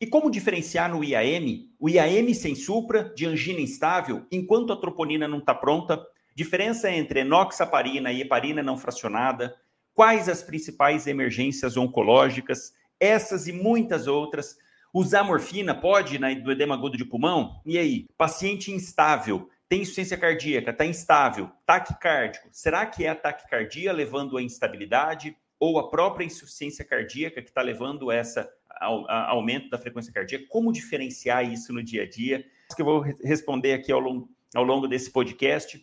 E como diferenciar no IAM o IAM sem supra de angina instável enquanto a troponina não está pronta? Diferença entre enoxaparina e heparina não fracionada? Quais as principais emergências oncológicas? Essas e muitas outras. Usar morfina pode na, do edema agudo de pulmão? E aí? Paciente instável, tem insuficiência cardíaca, está instável, taquicárdico. Será que é a taquicardia levando à instabilidade ou a própria insuficiência cardíaca que está levando essa aumento da frequência cardíaca, como diferenciar isso no dia a dia. Que eu vou responder aqui ao longo, ao longo desse podcast,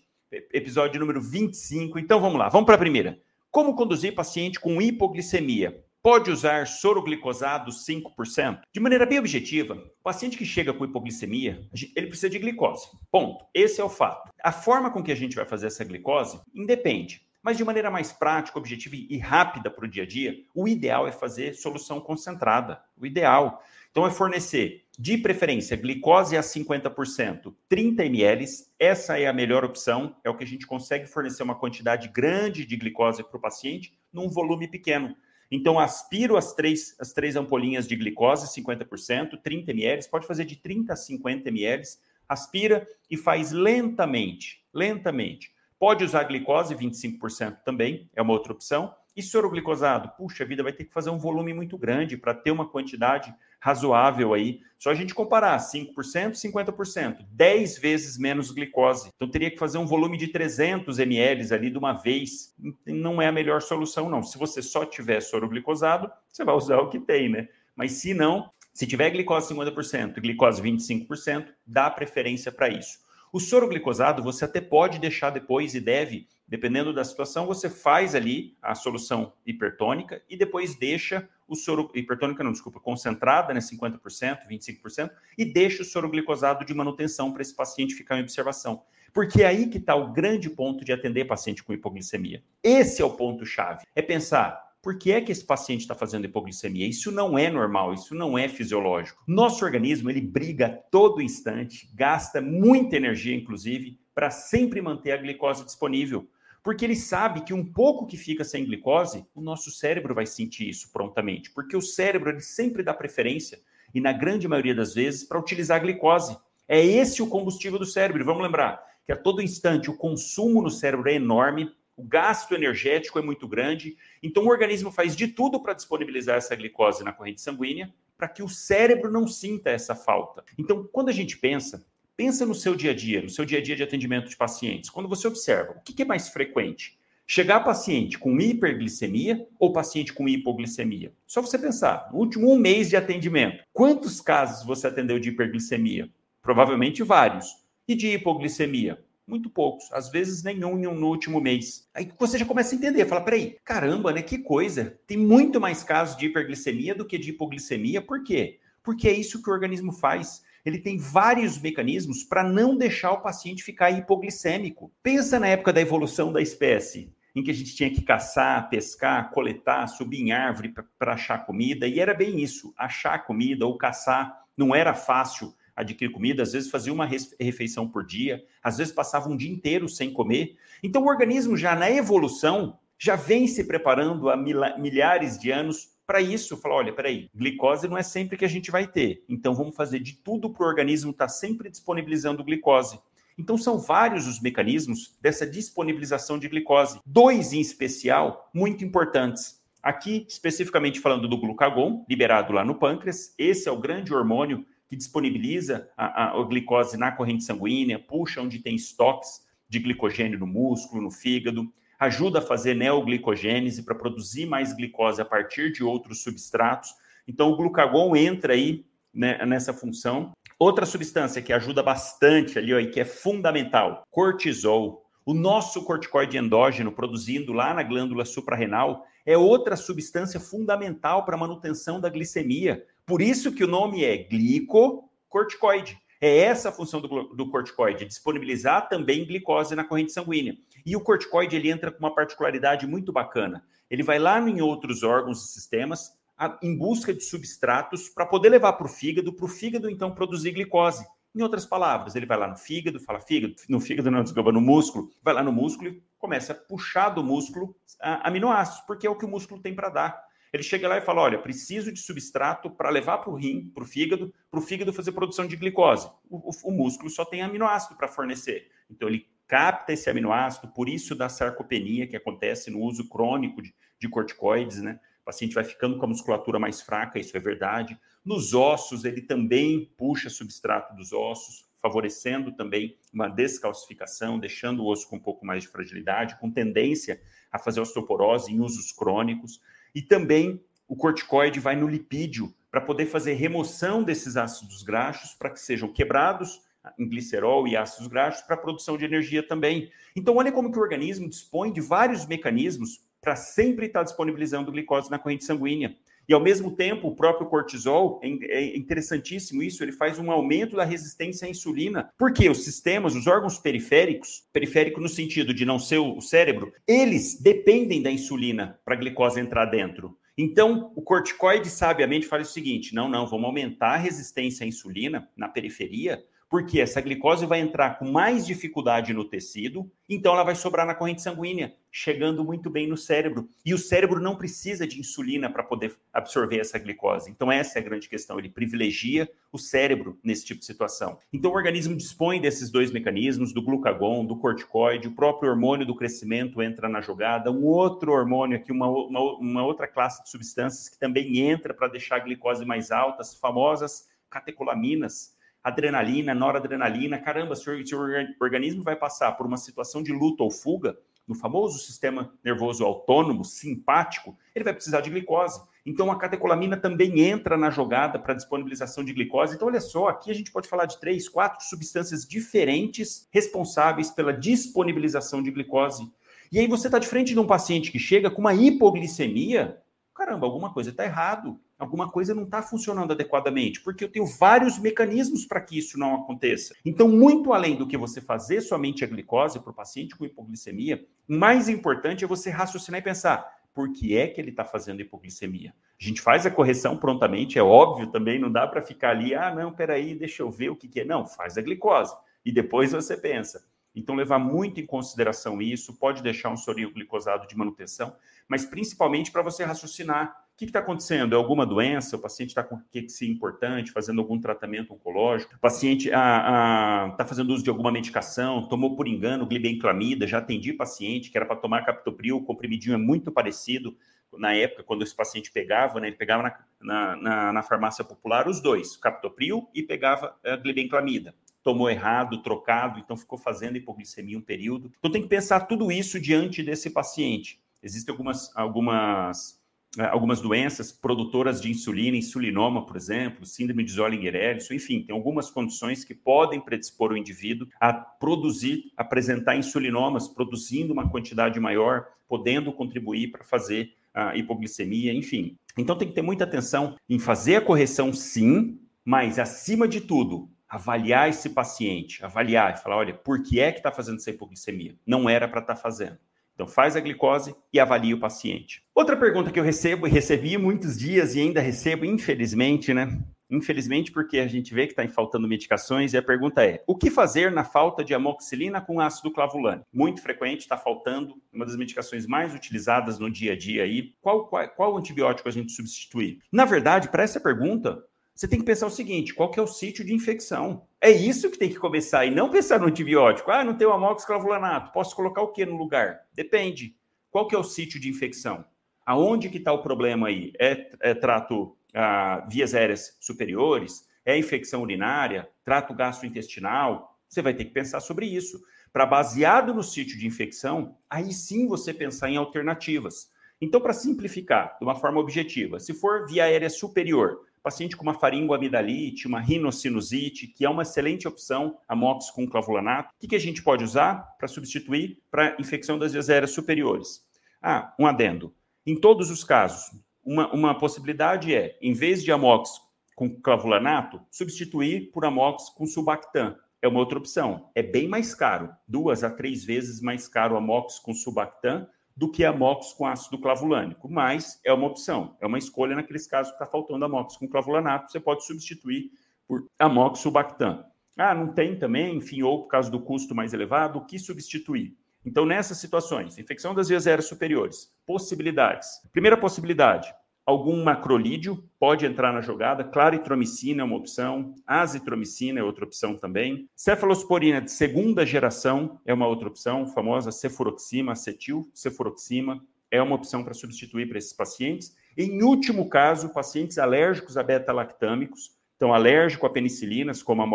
episódio número 25. Então vamos lá, vamos para a primeira. Como conduzir paciente com hipoglicemia? Pode usar soroglicosado 5%? De maneira bem objetiva, o paciente que chega com hipoglicemia, ele precisa de glicose. Ponto. Esse é o fato. A forma com que a gente vai fazer essa glicose independe. Mas de maneira mais prática, objetiva e rápida para o dia a dia, o ideal é fazer solução concentrada. O ideal. Então, é fornecer, de preferência, glicose a 50%, 30 ml. Essa é a melhor opção. É o que a gente consegue fornecer uma quantidade grande de glicose para o paciente num volume pequeno. Então, aspiro as três, as três ampolinhas de glicose, 50%, 30 ml, pode fazer de 30 a 50 ml, aspira e faz lentamente, lentamente. Pode usar glicose, 25% também, é uma outra opção. E soroglicosado? Puxa vida, vai ter que fazer um volume muito grande para ter uma quantidade razoável aí. Só a gente comparar 5%, 50%, 10 vezes menos glicose. Então teria que fazer um volume de 300 ml ali de uma vez. Não é a melhor solução, não. Se você só tiver soroglicosado, você vai usar o que tem, né? Mas se não, se tiver glicose 50% e glicose 25%, dá preferência para isso. O soro glicosado você até pode deixar depois e deve, dependendo da situação, você faz ali a solução hipertônica e depois deixa o soro hipertônica, não, desculpa, concentrada, né, 50%, 25%, e deixa o soro glicosado de manutenção para esse paciente ficar em observação. Porque é aí que está o grande ponto de atender paciente com hipoglicemia. Esse é o ponto chave. É pensar, por que é que esse paciente está fazendo hipoglicemia? Isso não é normal, isso não é fisiológico. Nosso organismo, ele briga todo instante, gasta muita energia, inclusive, para sempre manter a glicose disponível. Porque ele sabe que um pouco que fica sem glicose, o nosso cérebro vai sentir isso prontamente. Porque o cérebro, ele sempre dá preferência, e na grande maioria das vezes, para utilizar a glicose. É esse o combustível do cérebro. Vamos lembrar que a todo instante o consumo no cérebro é enorme, o gasto energético é muito grande, então o organismo faz de tudo para disponibilizar essa glicose na corrente sanguínea para que o cérebro não sinta essa falta. Então, quando a gente pensa, pensa no seu dia a dia, no seu dia a dia de atendimento de pacientes. Quando você observa, o que é mais frequente? Chegar paciente com hiperglicemia ou paciente com hipoglicemia? Só você pensar, no último um mês de atendimento, quantos casos você atendeu de hiperglicemia? Provavelmente vários. E de hipoglicemia? Muito poucos, às vezes nenhum no último mês. Aí você já começa a entender, fala, peraí, caramba, né? Que coisa. Tem muito mais casos de hiperglicemia do que de hipoglicemia. Por quê? Porque é isso que o organismo faz. Ele tem vários mecanismos para não deixar o paciente ficar hipoglicêmico. Pensa na época da evolução da espécie, em que a gente tinha que caçar, pescar, coletar, subir em árvore para achar comida, e era bem isso, achar comida ou caçar não era fácil adquirir comida, às vezes fazia uma refeição por dia, às vezes passava um dia inteiro sem comer. Então o organismo já na evolução já vem se preparando há milhares de anos para isso. Falar, olha, peraí, glicose não é sempre que a gente vai ter. Então vamos fazer de tudo para o organismo estar tá sempre disponibilizando glicose. Então são vários os mecanismos dessa disponibilização de glicose. Dois em especial muito importantes. Aqui, especificamente falando do glucagon, liberado lá no pâncreas, esse é o grande hormônio que disponibiliza a, a, a glicose na corrente sanguínea, puxa onde tem estoques de glicogênio no músculo, no fígado, ajuda a fazer neoglicogênese para produzir mais glicose a partir de outros substratos. Então, o glucagon entra aí né, nessa função. Outra substância que ajuda bastante ali, ó, e que é fundamental, cortisol. O nosso corticoide endógeno produzindo lá na glândula suprarrenal é outra substância fundamental para a manutenção da glicemia. Por isso que o nome é glicocorticoide. É essa a função do, do corticoide, disponibilizar também glicose na corrente sanguínea. E o corticoide ele entra com uma particularidade muito bacana. Ele vai lá em outros órgãos e sistemas a, em busca de substratos para poder levar para o fígado, para o fígado então produzir glicose. Em outras palavras, ele vai lá no fígado, fala fígado, no fígado não, desculpa, no músculo, vai lá no músculo e começa a puxar do músculo a, aminoácidos, porque é o que o músculo tem para dar. Ele chega lá e fala: olha, preciso de substrato para levar para o rim, para o fígado, para o fígado fazer produção de glicose. O, o, o músculo só tem aminoácido para fornecer. Então ele capta esse aminoácido, por isso da sarcopenia que acontece no uso crônico de, de corticoides, né? O paciente vai ficando com a musculatura mais fraca, isso é verdade. Nos ossos, ele também puxa substrato dos ossos, favorecendo também uma descalcificação, deixando o osso com um pouco mais de fragilidade, com tendência a fazer osteoporose em usos crônicos. E também o corticoide vai no lipídio para poder fazer remoção desses ácidos graxos para que sejam quebrados em glicerol e ácidos graxos para produção de energia também. Então, olha como que o organismo dispõe de vários mecanismos para sempre estar disponibilizando glicose na corrente sanguínea. E ao mesmo tempo, o próprio cortisol, é, é interessantíssimo isso, ele faz um aumento da resistência à insulina. Porque os sistemas, os órgãos periféricos, periférico no sentido de não ser o cérebro, eles dependem da insulina para a glicose entrar dentro. Então, o corticoide sabiamente faz o seguinte: não, não, vamos aumentar a resistência à insulina na periferia, porque essa glicose vai entrar com mais dificuldade no tecido, então ela vai sobrar na corrente sanguínea, chegando muito bem no cérebro. E o cérebro não precisa de insulina para poder absorver essa glicose. Então, essa é a grande questão. Ele privilegia o cérebro nesse tipo de situação. Então, o organismo dispõe desses dois mecanismos, do glucagon, do corticoide, o próprio hormônio do crescimento entra na jogada, um outro hormônio aqui, uma, uma, uma outra classe de substâncias que também entra para deixar a glicose mais alta, as famosas catecolaminas adrenalina, noradrenalina. Caramba, se o, se o organismo vai passar por uma situação de luta ou fuga, no famoso sistema nervoso autônomo, simpático, ele vai precisar de glicose. Então, a catecolamina também entra na jogada para disponibilização de glicose. Então, olha só, aqui a gente pode falar de três, quatro substâncias diferentes responsáveis pela disponibilização de glicose. E aí você está de frente de um paciente que chega com uma hipoglicemia, caramba, alguma coisa está errado alguma coisa não está funcionando adequadamente, porque eu tenho vários mecanismos para que isso não aconteça. Então, muito além do que você fazer somente a glicose para o paciente com hipoglicemia, mais importante é você raciocinar e pensar por que é que ele está fazendo hipoglicemia. A gente faz a correção prontamente, é óbvio também, não dá para ficar ali, ah, não, peraí, deixa eu ver o que, que é. Não, faz a glicose. E depois você pensa. Então, levar muito em consideração isso, pode deixar um sorinho glicosado de manutenção, mas principalmente para você raciocinar o que está acontecendo? É alguma doença? O paciente está com quexia importante, fazendo algum tratamento oncológico? O paciente está fazendo uso de alguma medicação? Tomou por engano glibenclamida? Já atendi paciente que era para tomar captopril, o comprimidinho é muito parecido. Na época, quando esse paciente pegava, né, ele pegava na, na, na, na farmácia popular os dois, captopril e pegava a glibenclamida tomou errado, trocado, então ficou fazendo hipoglicemia um período. Então tem que pensar tudo isso diante desse paciente. Existem algumas, algumas algumas doenças produtoras de insulina, insulinoma, por exemplo, síndrome de Zollinger-Ellison, enfim, tem algumas condições que podem predispor o indivíduo a produzir, apresentar insulinomas, produzindo uma quantidade maior, podendo contribuir para fazer a hipoglicemia, enfim. Então tem que ter muita atenção em fazer a correção, sim, mas acima de tudo, avaliar esse paciente, avaliar e falar, olha, por que é que está fazendo essa hipoglicemia? Não era para estar tá fazendo. Então, faz a glicose e avalia o paciente. Outra pergunta que eu recebo e recebi muitos dias e ainda recebo, infelizmente, né? Infelizmente, porque a gente vê que está faltando medicações, e a pergunta é: o que fazer na falta de amoxicilina com ácido clavulânico? Muito frequente, está faltando uma das medicações mais utilizadas no dia a dia aí. Qual, qual, qual antibiótico a gente substituir? Na verdade, para essa pergunta, você tem que pensar o seguinte: qual que é o sítio de infecção? É isso que tem que começar, e não pensar no antibiótico. Ah, não tem o amoxiclavulanato, posso colocar o que no lugar? Depende. Qual que é o sítio de infecção? Aonde que está o problema aí? É, é trato ah, vias aéreas superiores? É infecção urinária? Trato gastrointestinal? Você vai ter que pensar sobre isso. Para baseado no sítio de infecção, aí sim você pensar em alternativas. Então, para simplificar de uma forma objetiva, se for via aérea superior, paciente com uma faringoamidalite, uma rinocinusite, que é uma excelente opção, amox com clavulanato. O que, que a gente pode usar para substituir para infecção das vias aéreas superiores? Ah, um adendo. Em todos os casos, uma, uma possibilidade é, em vez de amox com clavulanato, substituir por amox com subactam. É uma outra opção. É bem mais caro, duas a três vezes mais caro amox com subactam do que a MOX com ácido clavulânico, mas é uma opção, é uma escolha naqueles casos que está faltando a MOX com clavulanato, você pode substituir por amox subactam. Ah, não tem também, enfim, ou por causa do custo mais elevado, o que substituir? Então, nessas situações, infecção das vias aéreas superiores, possibilidades. Primeira possibilidade, algum macrolídeo pode entrar na jogada, claritromicina é uma opção, azitromicina é outra opção também. Cefalosporina de segunda geração é uma outra opção, famosa cefuroxima, acetil cefuroxima, é uma opção para substituir para esses pacientes. Em último caso, pacientes alérgicos a beta-lactâmicos, então alérgico a penicilinas, como a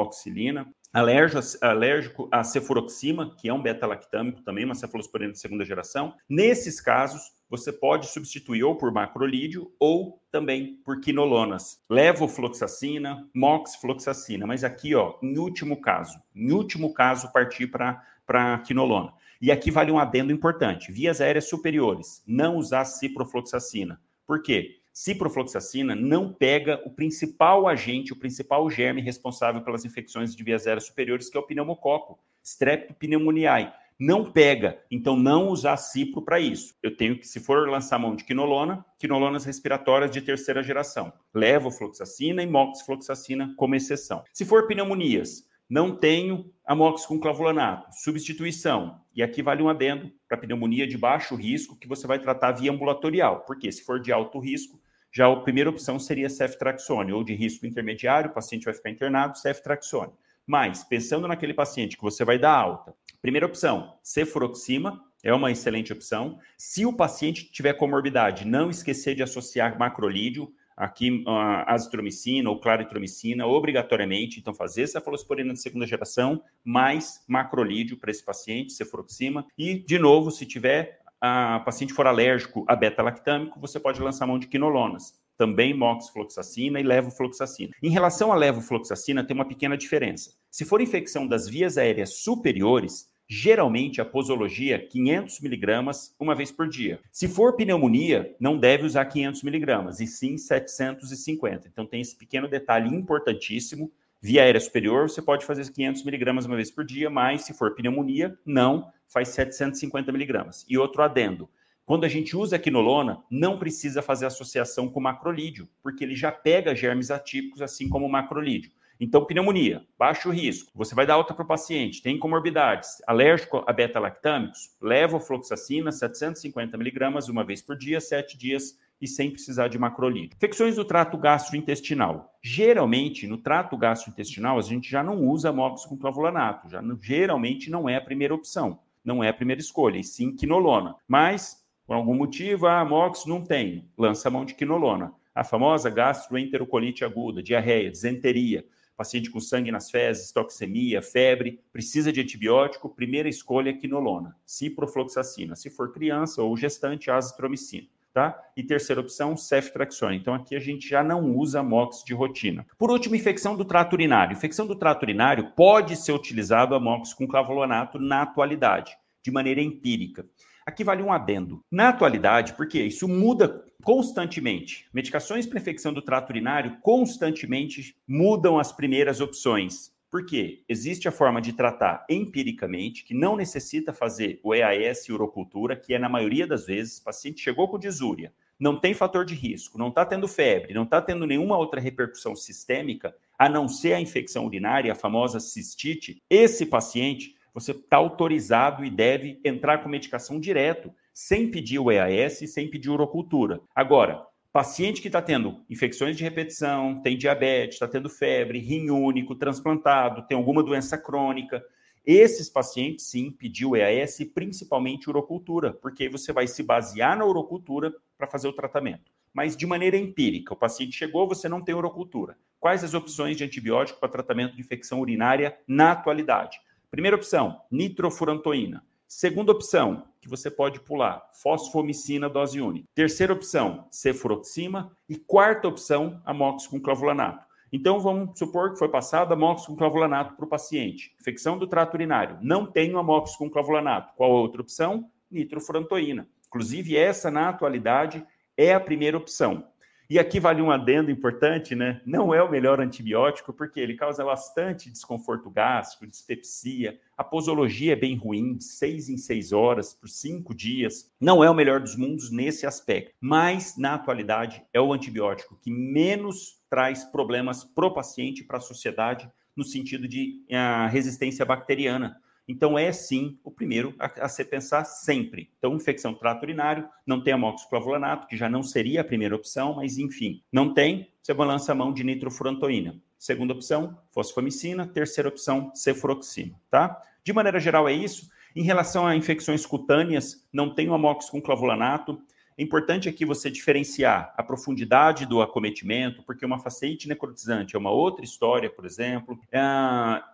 alérgico, alérgico a cefuroxima, que é um beta-lactâmico também, uma cefalosporina de segunda geração. Nesses casos, você pode substituir ou por macrolídeo ou também por quinolonas. Levofloxacina, moxifloxacina, mas aqui, ó, em último caso, em último caso, partir para quinolona. E aqui vale um adendo importante: vias aéreas superiores, não usar ciprofloxacina. Por quê? Ciprofloxacina não pega o principal agente, o principal germe responsável pelas infecções de vias aéreas superiores, que é o pneumococo, Streptopneumoniae. Não pega, então não usar cipro para isso. Eu tenho que, se for lançar mão de quinolona, quinolonas respiratórias de terceira geração. Levofloxacina e moxifloxacina como exceção. Se for pneumonias, não tenho amox com clavulanato. Substituição. E aqui vale um adendo para pneumonia de baixo risco que você vai tratar via ambulatorial. Porque se for de alto risco, já a primeira opção seria ceftraxone, ou de risco intermediário, o paciente vai ficar internado, ceftraxone. Mas, pensando naquele paciente que você vai dar alta, primeira opção, cefuroxima, é uma excelente opção. Se o paciente tiver comorbidade, não esquecer de associar macrolídeo, aqui uh, azitromicina ou claritromicina, obrigatoriamente, então fazer cefalosporina de segunda geração, mais macrolídeo para esse paciente, cefuroxima, e, de novo, se tiver a paciente for alérgico a beta-lactâmico, você pode lançar mão de quinolonas, também moxifloxacina e levofloxacina. Em relação à levofloxacina, tem uma pequena diferença. Se for infecção das vias aéreas superiores, geralmente a posologia 500 miligramas uma vez por dia. Se for pneumonia, não deve usar 500 miligramas, e sim 750. Então tem esse pequeno detalhe importantíssimo. Via aérea superior, você pode fazer 500 miligramas uma vez por dia, mas se for pneumonia, não, faz 750 miligramas. E outro adendo, quando a gente usa quinolona, não precisa fazer associação com macrolídeo, porque ele já pega germes atípicos, assim como o macrolídeo. Então, pneumonia, baixo risco, você vai dar alta para o paciente, tem comorbidades, alérgico a beta-lactâmicos, leva fluoxacina, 750 miligramas, uma vez por dia, sete dias, e sem precisar de macrolídeo. Infecções do trato gastrointestinal. Geralmente, no trato gastrointestinal, a gente já não usa mox com clavulanato, já geralmente não é a primeira opção, não é a primeira escolha, e sim quinolona. Mas, por algum motivo, a ah, não tem, lança a mão de quinolona. A famosa gastroenterocolite aguda, diarreia, disenteria, paciente com sangue nas fezes, toxemia, febre, precisa de antibiótico, primeira escolha é quinolona, ciprofloxacina. Se for criança ou gestante, azitromicina. Tá? E terceira opção, ceftraxone. Então aqui a gente já não usa MOX de rotina. Por último, infecção do trato urinário. Infecção do trato urinário pode ser utilizado a MOX com clavulanato na atualidade, de maneira empírica. Aqui vale um adendo. Na atualidade, porque isso muda constantemente. Medicações para infecção do trato urinário constantemente mudam as primeiras opções. Por quê? Existe a forma de tratar empiricamente, que não necessita fazer o EAS e urocultura, que é na maioria das vezes, o paciente chegou com disúria, não tem fator de risco, não está tendo febre, não está tendo nenhuma outra repercussão sistêmica, a não ser a infecção urinária, a famosa cistite, esse paciente você está autorizado e deve entrar com medicação direto, sem pedir o EAS sem pedir urocultura. Agora, paciente que está tendo infecções de repetição, tem diabetes, está tendo febre, rim único, transplantado, tem alguma doença crônica, esses pacientes, sim, pediu EAS principalmente urocultura, porque você vai se basear na urocultura para fazer o tratamento. Mas de maneira empírica, o paciente chegou, você não tem urocultura. Quais as opções de antibiótico para tratamento de infecção urinária na atualidade? Primeira opção, nitrofurantoína. Segunda opção, que você pode pular, fosfomicina dose única. Terceira opção, cefuroxima. E quarta opção, amox com clavulanato. Então, vamos supor que foi passado amox com clavulanato para o paciente. Infecção do trato urinário. Não tenho amox com clavulanato. Qual a outra opção? Nitrofurantoína. Inclusive, essa, na atualidade, é a primeira opção. E aqui vale um adendo importante, né? Não é o melhor antibiótico porque ele causa bastante desconforto gástrico, dispepsia. A posologia é bem ruim, de seis em seis horas, por cinco dias. Não é o melhor dos mundos nesse aspecto. Mas, na atualidade, é o antibiótico que menos traz problemas para o paciente e para a sociedade no sentido de uh, resistência bacteriana. Então, é sim o primeiro a, a se pensar sempre. Então, infecção trato urinário, não tem amoxiclavulanato, que já não seria a primeira opção, mas enfim, não tem, você balança a mão de nitrofurantoína. Segunda opção, fosfomicina. Terceira opção, cefuroxima, tá? De maneira geral, é isso. Em relação a infecções cutâneas, não tem o com clavulanato. É importante aqui você diferenciar a profundidade do acometimento, porque uma faceite necrotizante é uma outra história, por exemplo. É,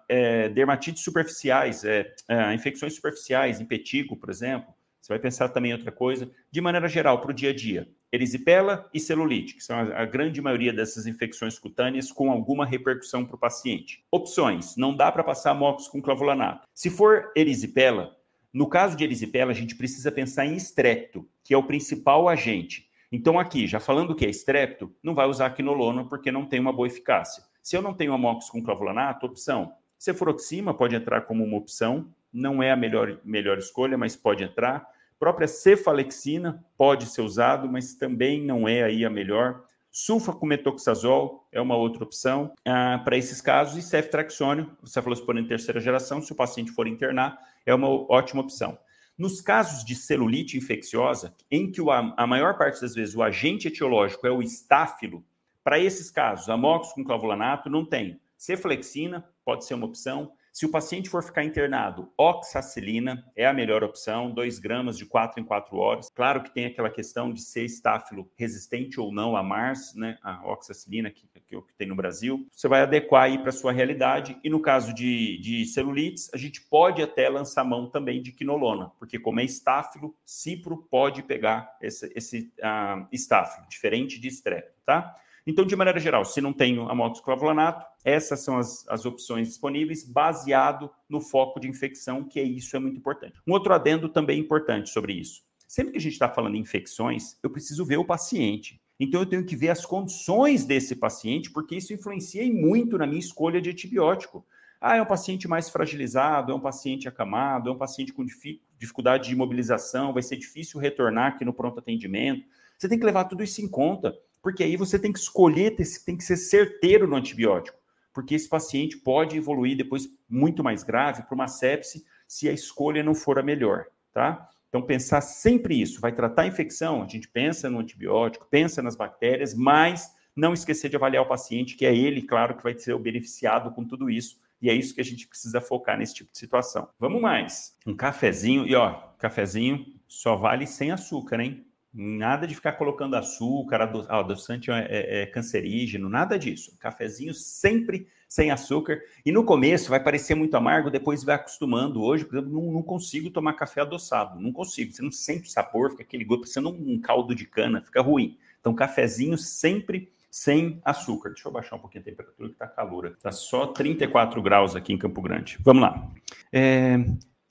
é, dermatites superficiais, é, é infecções superficiais, impetigo, por exemplo. Você vai pensar também em outra coisa. De maneira geral, para o dia a dia, erisipela e celulite, que são a, grande maioria dessas infecções cutâneas com alguma repercussão para o paciente. Opções: não dá para passar mox com clavulanato. Se for erisipela, no caso de erisipela, a gente precisa pensar em estrepto, que é o principal agente. Então, aqui, já falando que é estrepto, não vai usar quinolona porque não tem uma boa eficácia. Se eu não tenho amox com clavulanato, opção. Cefuroxima pode entrar como uma opção, não é a melhor, melhor escolha, mas pode entrar própria cefalexina pode ser usado, mas também não é aí a melhor. Sulfacometoxazol é uma outra opção ah, para esses casos. E ceftraxônio, em terceira geração, se o paciente for internar, é uma ótima opção. Nos casos de celulite infecciosa, em que a maior parte das vezes o agente etiológico é o estáfilo, para esses casos, amox com clavulanato não tem. Ceflexina pode ser uma opção. Se o paciente for ficar internado, oxacilina é a melhor opção, 2 gramas de 4 em 4 horas. Claro que tem aquela questão de ser estáfilo resistente ou não a MARS, né, a oxacilina que, que, que tem no Brasil. Você vai adequar aí para a sua realidade. E no caso de, de celulites, a gente pode até lançar mão também de quinolona, porque como é estáfilo, cipro pode pegar esse, esse uh, estáfilo, diferente de estrepe, tá? Então, de maneira geral, se não tenho amoxiclavulanato, essas são as, as opções disponíveis, baseado no foco de infecção, que é isso é muito importante. Um outro adendo também importante sobre isso. Sempre que a gente está falando em infecções, eu preciso ver o paciente. Então, eu tenho que ver as condições desse paciente, porque isso influencia muito na minha escolha de antibiótico. Ah, é um paciente mais fragilizado, é um paciente acamado, é um paciente com dificuldade de imobilização, vai ser difícil retornar aqui no pronto atendimento. Você tem que levar tudo isso em conta porque aí você tem que escolher, tem que ser certeiro no antibiótico, porque esse paciente pode evoluir depois muito mais grave para uma sepse se a escolha não for a melhor, tá? Então, pensar sempre isso. Vai tratar a infecção, a gente pensa no antibiótico, pensa nas bactérias, mas não esquecer de avaliar o paciente, que é ele, claro, que vai ser o beneficiado com tudo isso. E é isso que a gente precisa focar nesse tipo de situação. Vamos mais. Um cafezinho, e ó, cafezinho só vale sem açúcar, hein? Nada de ficar colocando açúcar, adoçante é, é, é, cancerígeno, nada disso. Cafezinho sempre sem açúcar. E no começo vai parecer muito amargo, depois vai acostumando. Hoje, por exemplo, não, não consigo tomar café adoçado. Não consigo. Você não sente sabor, fica aquele gosto, parecendo um caldo de cana, fica ruim. Então, cafezinho sempre sem açúcar. Deixa eu baixar um pouquinho a temperatura que tá calor. Tá só 34 graus aqui em Campo Grande. Vamos lá. É,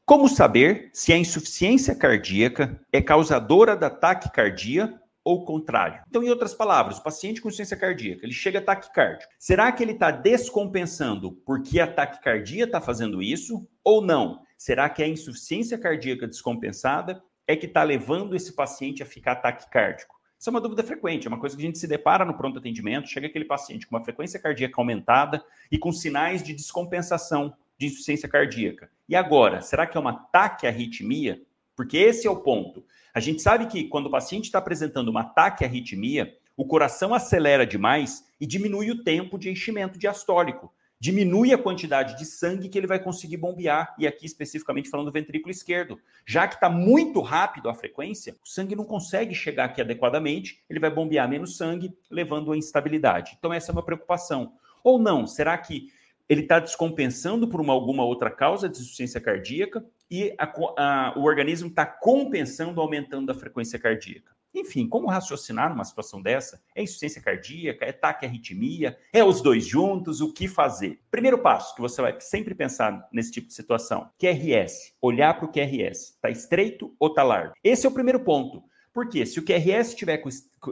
como saber se a insuficiência cardíaca é causadora da taquicardia ou contrário? Então, em outras palavras, o paciente com insuficiência cardíaca, ele chega taquicárdio. Será que ele está descompensando porque a taquicardia está fazendo isso ou não? Será que a insuficiência cardíaca descompensada é que está levando esse paciente a ficar taquicárdico? Isso é uma dúvida frequente, é uma coisa que a gente se depara no pronto atendimento. Chega aquele paciente com uma frequência cardíaca aumentada e com sinais de descompensação de insuficiência cardíaca. E agora, será que é um ataque à arritmia? Porque esse é o ponto. A gente sabe que quando o paciente está apresentando um ataque à arritmia, o coração acelera demais e diminui o tempo de enchimento diastólico. Diminui a quantidade de sangue que ele vai conseguir bombear, e aqui especificamente falando do ventrículo esquerdo. Já que está muito rápido a frequência, o sangue não consegue chegar aqui adequadamente, ele vai bombear menos sangue, levando a instabilidade. Então, essa é uma preocupação. Ou não, será que ele está descompensando por uma, alguma outra causa de insuficiência cardíaca e a, a, o organismo está compensando, aumentando a frequência cardíaca. Enfim, como raciocinar numa situação dessa? É insuficiência cardíaca? É taque arritmia? É os dois juntos? O que fazer? Primeiro passo que você vai sempre pensar nesse tipo de situação: QRS. Olhar para o QRS. Está estreito ou está largo? Esse é o primeiro ponto. Porque se o QRS tiver,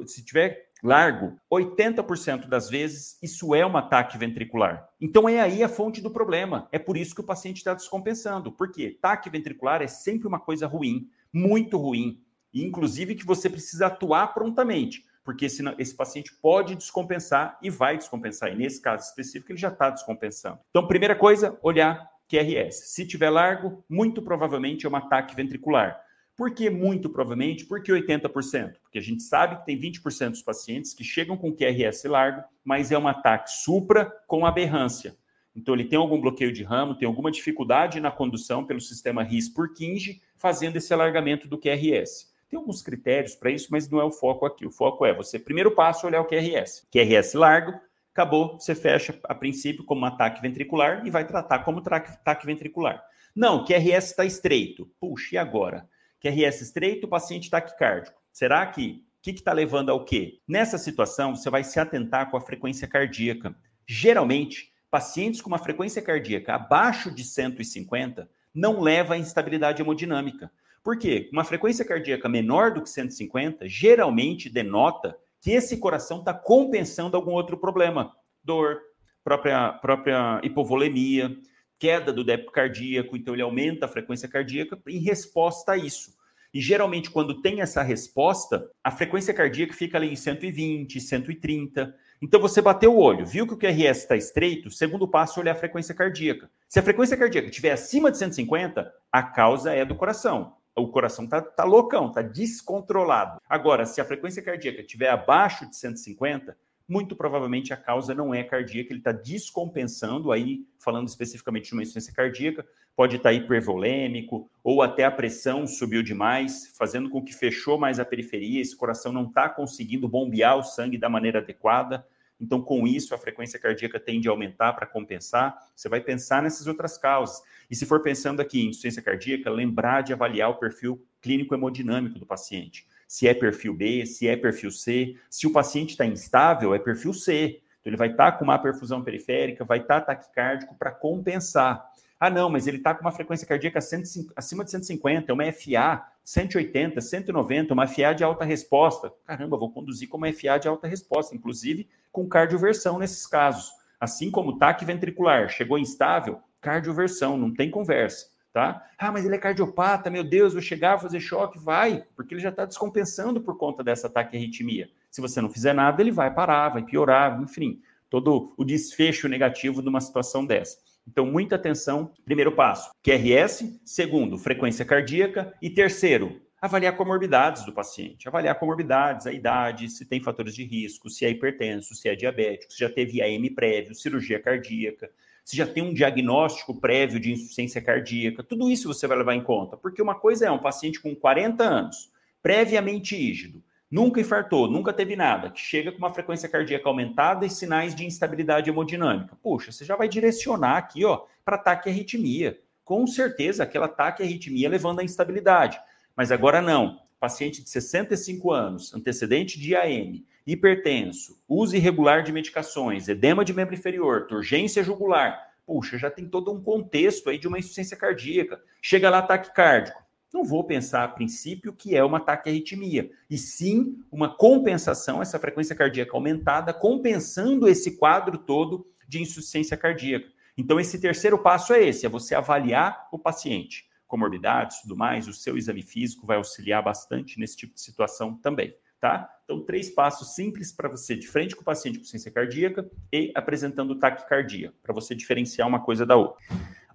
se tiver largo, 80% das vezes isso é um ataque ventricular. Então é aí a fonte do problema. É por isso que o paciente está descompensando. Por quê? Ataque ventricular é sempre uma coisa ruim, muito ruim. Inclusive que você precisa atuar prontamente, porque esse, esse paciente pode descompensar e vai descompensar. E nesse caso específico, ele já está descompensando. Então, primeira coisa, olhar QRS. Se tiver largo, muito provavelmente é um ataque ventricular. Por que muito provavelmente? Por que 80%? Porque a gente sabe que tem 20% dos pacientes que chegam com QRS largo, mas é um ataque supra com aberrância. Então, ele tem algum bloqueio de ramo, tem alguma dificuldade na condução pelo sistema RIS por Kinge, fazendo esse alargamento do QRS. Tem alguns critérios para isso, mas não é o foco aqui. O foco é você, primeiro passo, olhar o QRS. QRS largo, acabou, você fecha a princípio como um ataque ventricular e vai tratar como ataque ventricular. Não, QRS está estreito. Puxa, e agora? QRS estreito, paciente taquicárdico. Será que o que está levando ao quê? Nessa situação, você vai se atentar com a frequência cardíaca. Geralmente, pacientes com uma frequência cardíaca abaixo de 150 não leva a instabilidade hemodinâmica. Por quê? Uma frequência cardíaca menor do que 150 geralmente denota que esse coração está compensando algum outro problema. Dor, própria, própria hipovolemia, queda do débito cardíaco, então ele aumenta a frequência cardíaca em resposta a isso. E geralmente, quando tem essa resposta, a frequência cardíaca fica ali em 120, 130. Então, você bateu o olho, viu que o QRS está estreito, segundo passo, olhar a frequência cardíaca. Se a frequência cardíaca estiver acima de 150, a causa é do coração. O coração está tá loucão, está descontrolado. Agora, se a frequência cardíaca estiver abaixo de 150, muito provavelmente a causa não é cardíaca, ele está descompensando, aí falando especificamente de uma insuficiência cardíaca, pode estar tá hipervolêmico, ou até a pressão subiu demais, fazendo com que fechou mais a periferia, esse coração não está conseguindo bombear o sangue da maneira adequada, então com isso a frequência cardíaca tende a aumentar para compensar, você vai pensar nessas outras causas. E se for pensando aqui em insuficiência cardíaca, lembrar de avaliar o perfil clínico hemodinâmico do paciente se é perfil B, se é perfil C. Se o paciente está instável, é perfil C. Então, ele vai estar tá com uma perfusão periférica, vai estar tá taquicárdico para compensar. Ah, não, mas ele está com uma frequência cardíaca acima de 150, é uma FA 180, 190, uma FA de alta resposta. Caramba, vou conduzir como FA de alta resposta, inclusive com cardioversão nesses casos. Assim como taque ventricular, chegou instável, cardioversão, não tem conversa tá? Ah, mas ele é cardiopata, meu Deus, vou chegar fazer choque, vai, porque ele já está descompensando por conta dessa ataque arritmia. Se você não fizer nada, ele vai parar, vai piorar, enfim, todo o desfecho negativo de uma situação dessa. Então, muita atenção. Primeiro passo, QRS. Segundo, frequência cardíaca. E terceiro, avaliar comorbidades do paciente. Avaliar comorbidades, a idade, se tem fatores de risco, se é hipertenso, se é diabético, se já teve IAM prévio, cirurgia cardíaca, se já tem um diagnóstico prévio de insuficiência cardíaca, tudo isso você vai levar em conta, porque uma coisa é um paciente com 40 anos, previamente rígido, nunca infartou, nunca teve nada, que chega com uma frequência cardíaca aumentada e sinais de instabilidade hemodinâmica. Puxa, você já vai direcionar aqui, ó, para ataque arritmia. Com certeza, aquele ataque arritmia levando à instabilidade. Mas agora não. Paciente de 65 anos, antecedente de IAM, hipertenso, uso irregular de medicações, edema de membro inferior, turgência jugular. Puxa, já tem todo um contexto aí de uma insuficiência cardíaca. Chega lá ataque cardíaco. Não vou pensar a princípio que é uma ataque arritmia, e sim uma compensação, essa frequência cardíaca aumentada, compensando esse quadro todo de insuficiência cardíaca. Então, esse terceiro passo é esse: é você avaliar o paciente. Comorbidades, tudo mais, o seu exame físico vai auxiliar bastante nesse tipo de situação também tá? Então, três passos simples para você, de frente com o paciente com ciência cardíaca e apresentando taquicardia, para você diferenciar uma coisa da outra.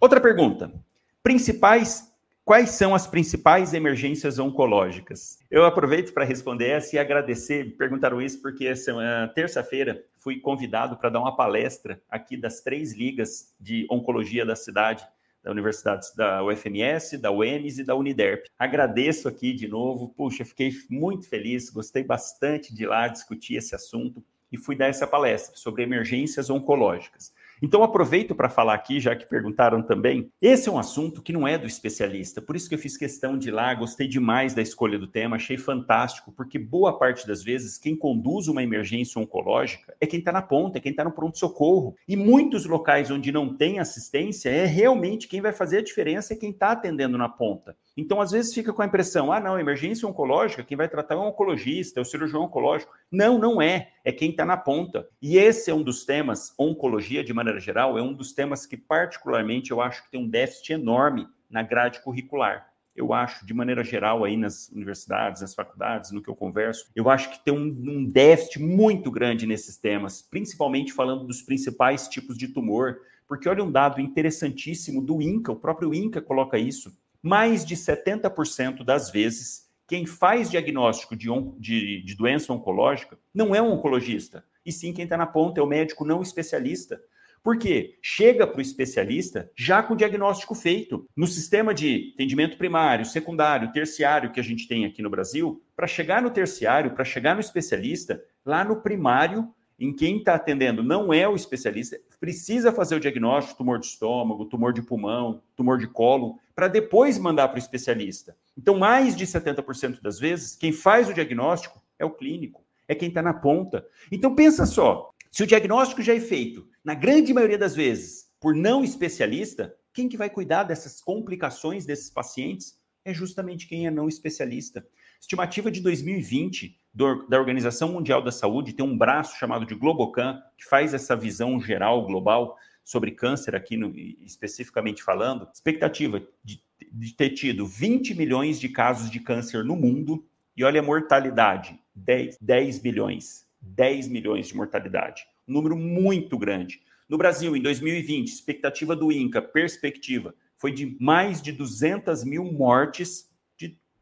Outra pergunta: principais. Quais são as principais emergências oncológicas? Eu aproveito para responder essa e agradecer. Perguntaram isso porque essa terça-feira fui convidado para dar uma palestra aqui das três ligas de oncologia da cidade da Universidade da UFMS, da UEMS e da Uniderp. Agradeço aqui de novo, puxa, fiquei muito feliz, gostei bastante de ir lá discutir esse assunto e fui dar essa palestra sobre emergências oncológicas. Então, aproveito para falar aqui, já que perguntaram também. Esse é um assunto que não é do especialista, por isso que eu fiz questão de ir lá, gostei demais da escolha do tema, achei fantástico, porque boa parte das vezes quem conduz uma emergência oncológica é quem está na ponta, é quem está no pronto-socorro. E muitos locais onde não tem assistência, é realmente quem vai fazer a diferença é quem está atendendo na ponta. Então, às vezes fica com a impressão, ah, não, emergência oncológica, quem vai tratar é um oncologista, é o cirurgião oncológico. Não, não é. É quem está na ponta. E esse é um dos temas, oncologia de maneira geral, é um dos temas que particularmente eu acho que tem um déficit enorme na grade curricular. eu acho, de maneira geral, aí nas universidades, nas faculdades, no que eu converso, eu acho que tem um, um déficit muito grande nesses temas, principalmente falando dos principais tipos de tumor, porque olha um dado interessantíssimo do INCA, o próprio INCA coloca isso. Mais de 70% das vezes, quem faz diagnóstico de, on, de, de doença oncológica não é um oncologista, e sim quem está na ponta é o médico não especialista. Porque chega para o especialista já com o diagnóstico feito. No sistema de atendimento primário, secundário, terciário que a gente tem aqui no Brasil, para chegar no terciário, para chegar no especialista, lá no primário, em quem está atendendo não é o especialista, precisa fazer o diagnóstico, tumor de estômago, tumor de pulmão, tumor de colo, para depois mandar para o especialista. Então, mais de 70% das vezes, quem faz o diagnóstico é o clínico, é quem está na ponta. Então, pensa só, se o diagnóstico já é feito, na grande maioria das vezes, por não especialista, quem que vai cuidar dessas complicações desses pacientes é justamente quem é não especialista. Estimativa de 2020 do, da Organização Mundial da Saúde tem um braço chamado de Globocan, que faz essa visão geral, global, sobre câncer aqui, no, especificamente falando. Expectativa de, de ter tido 20 milhões de casos de câncer no mundo e olha a mortalidade, 10, 10 bilhões. 10 milhões de mortalidade. Um número muito grande. No Brasil, em 2020, expectativa do INCA, perspectiva, foi de mais de 200 mil mortes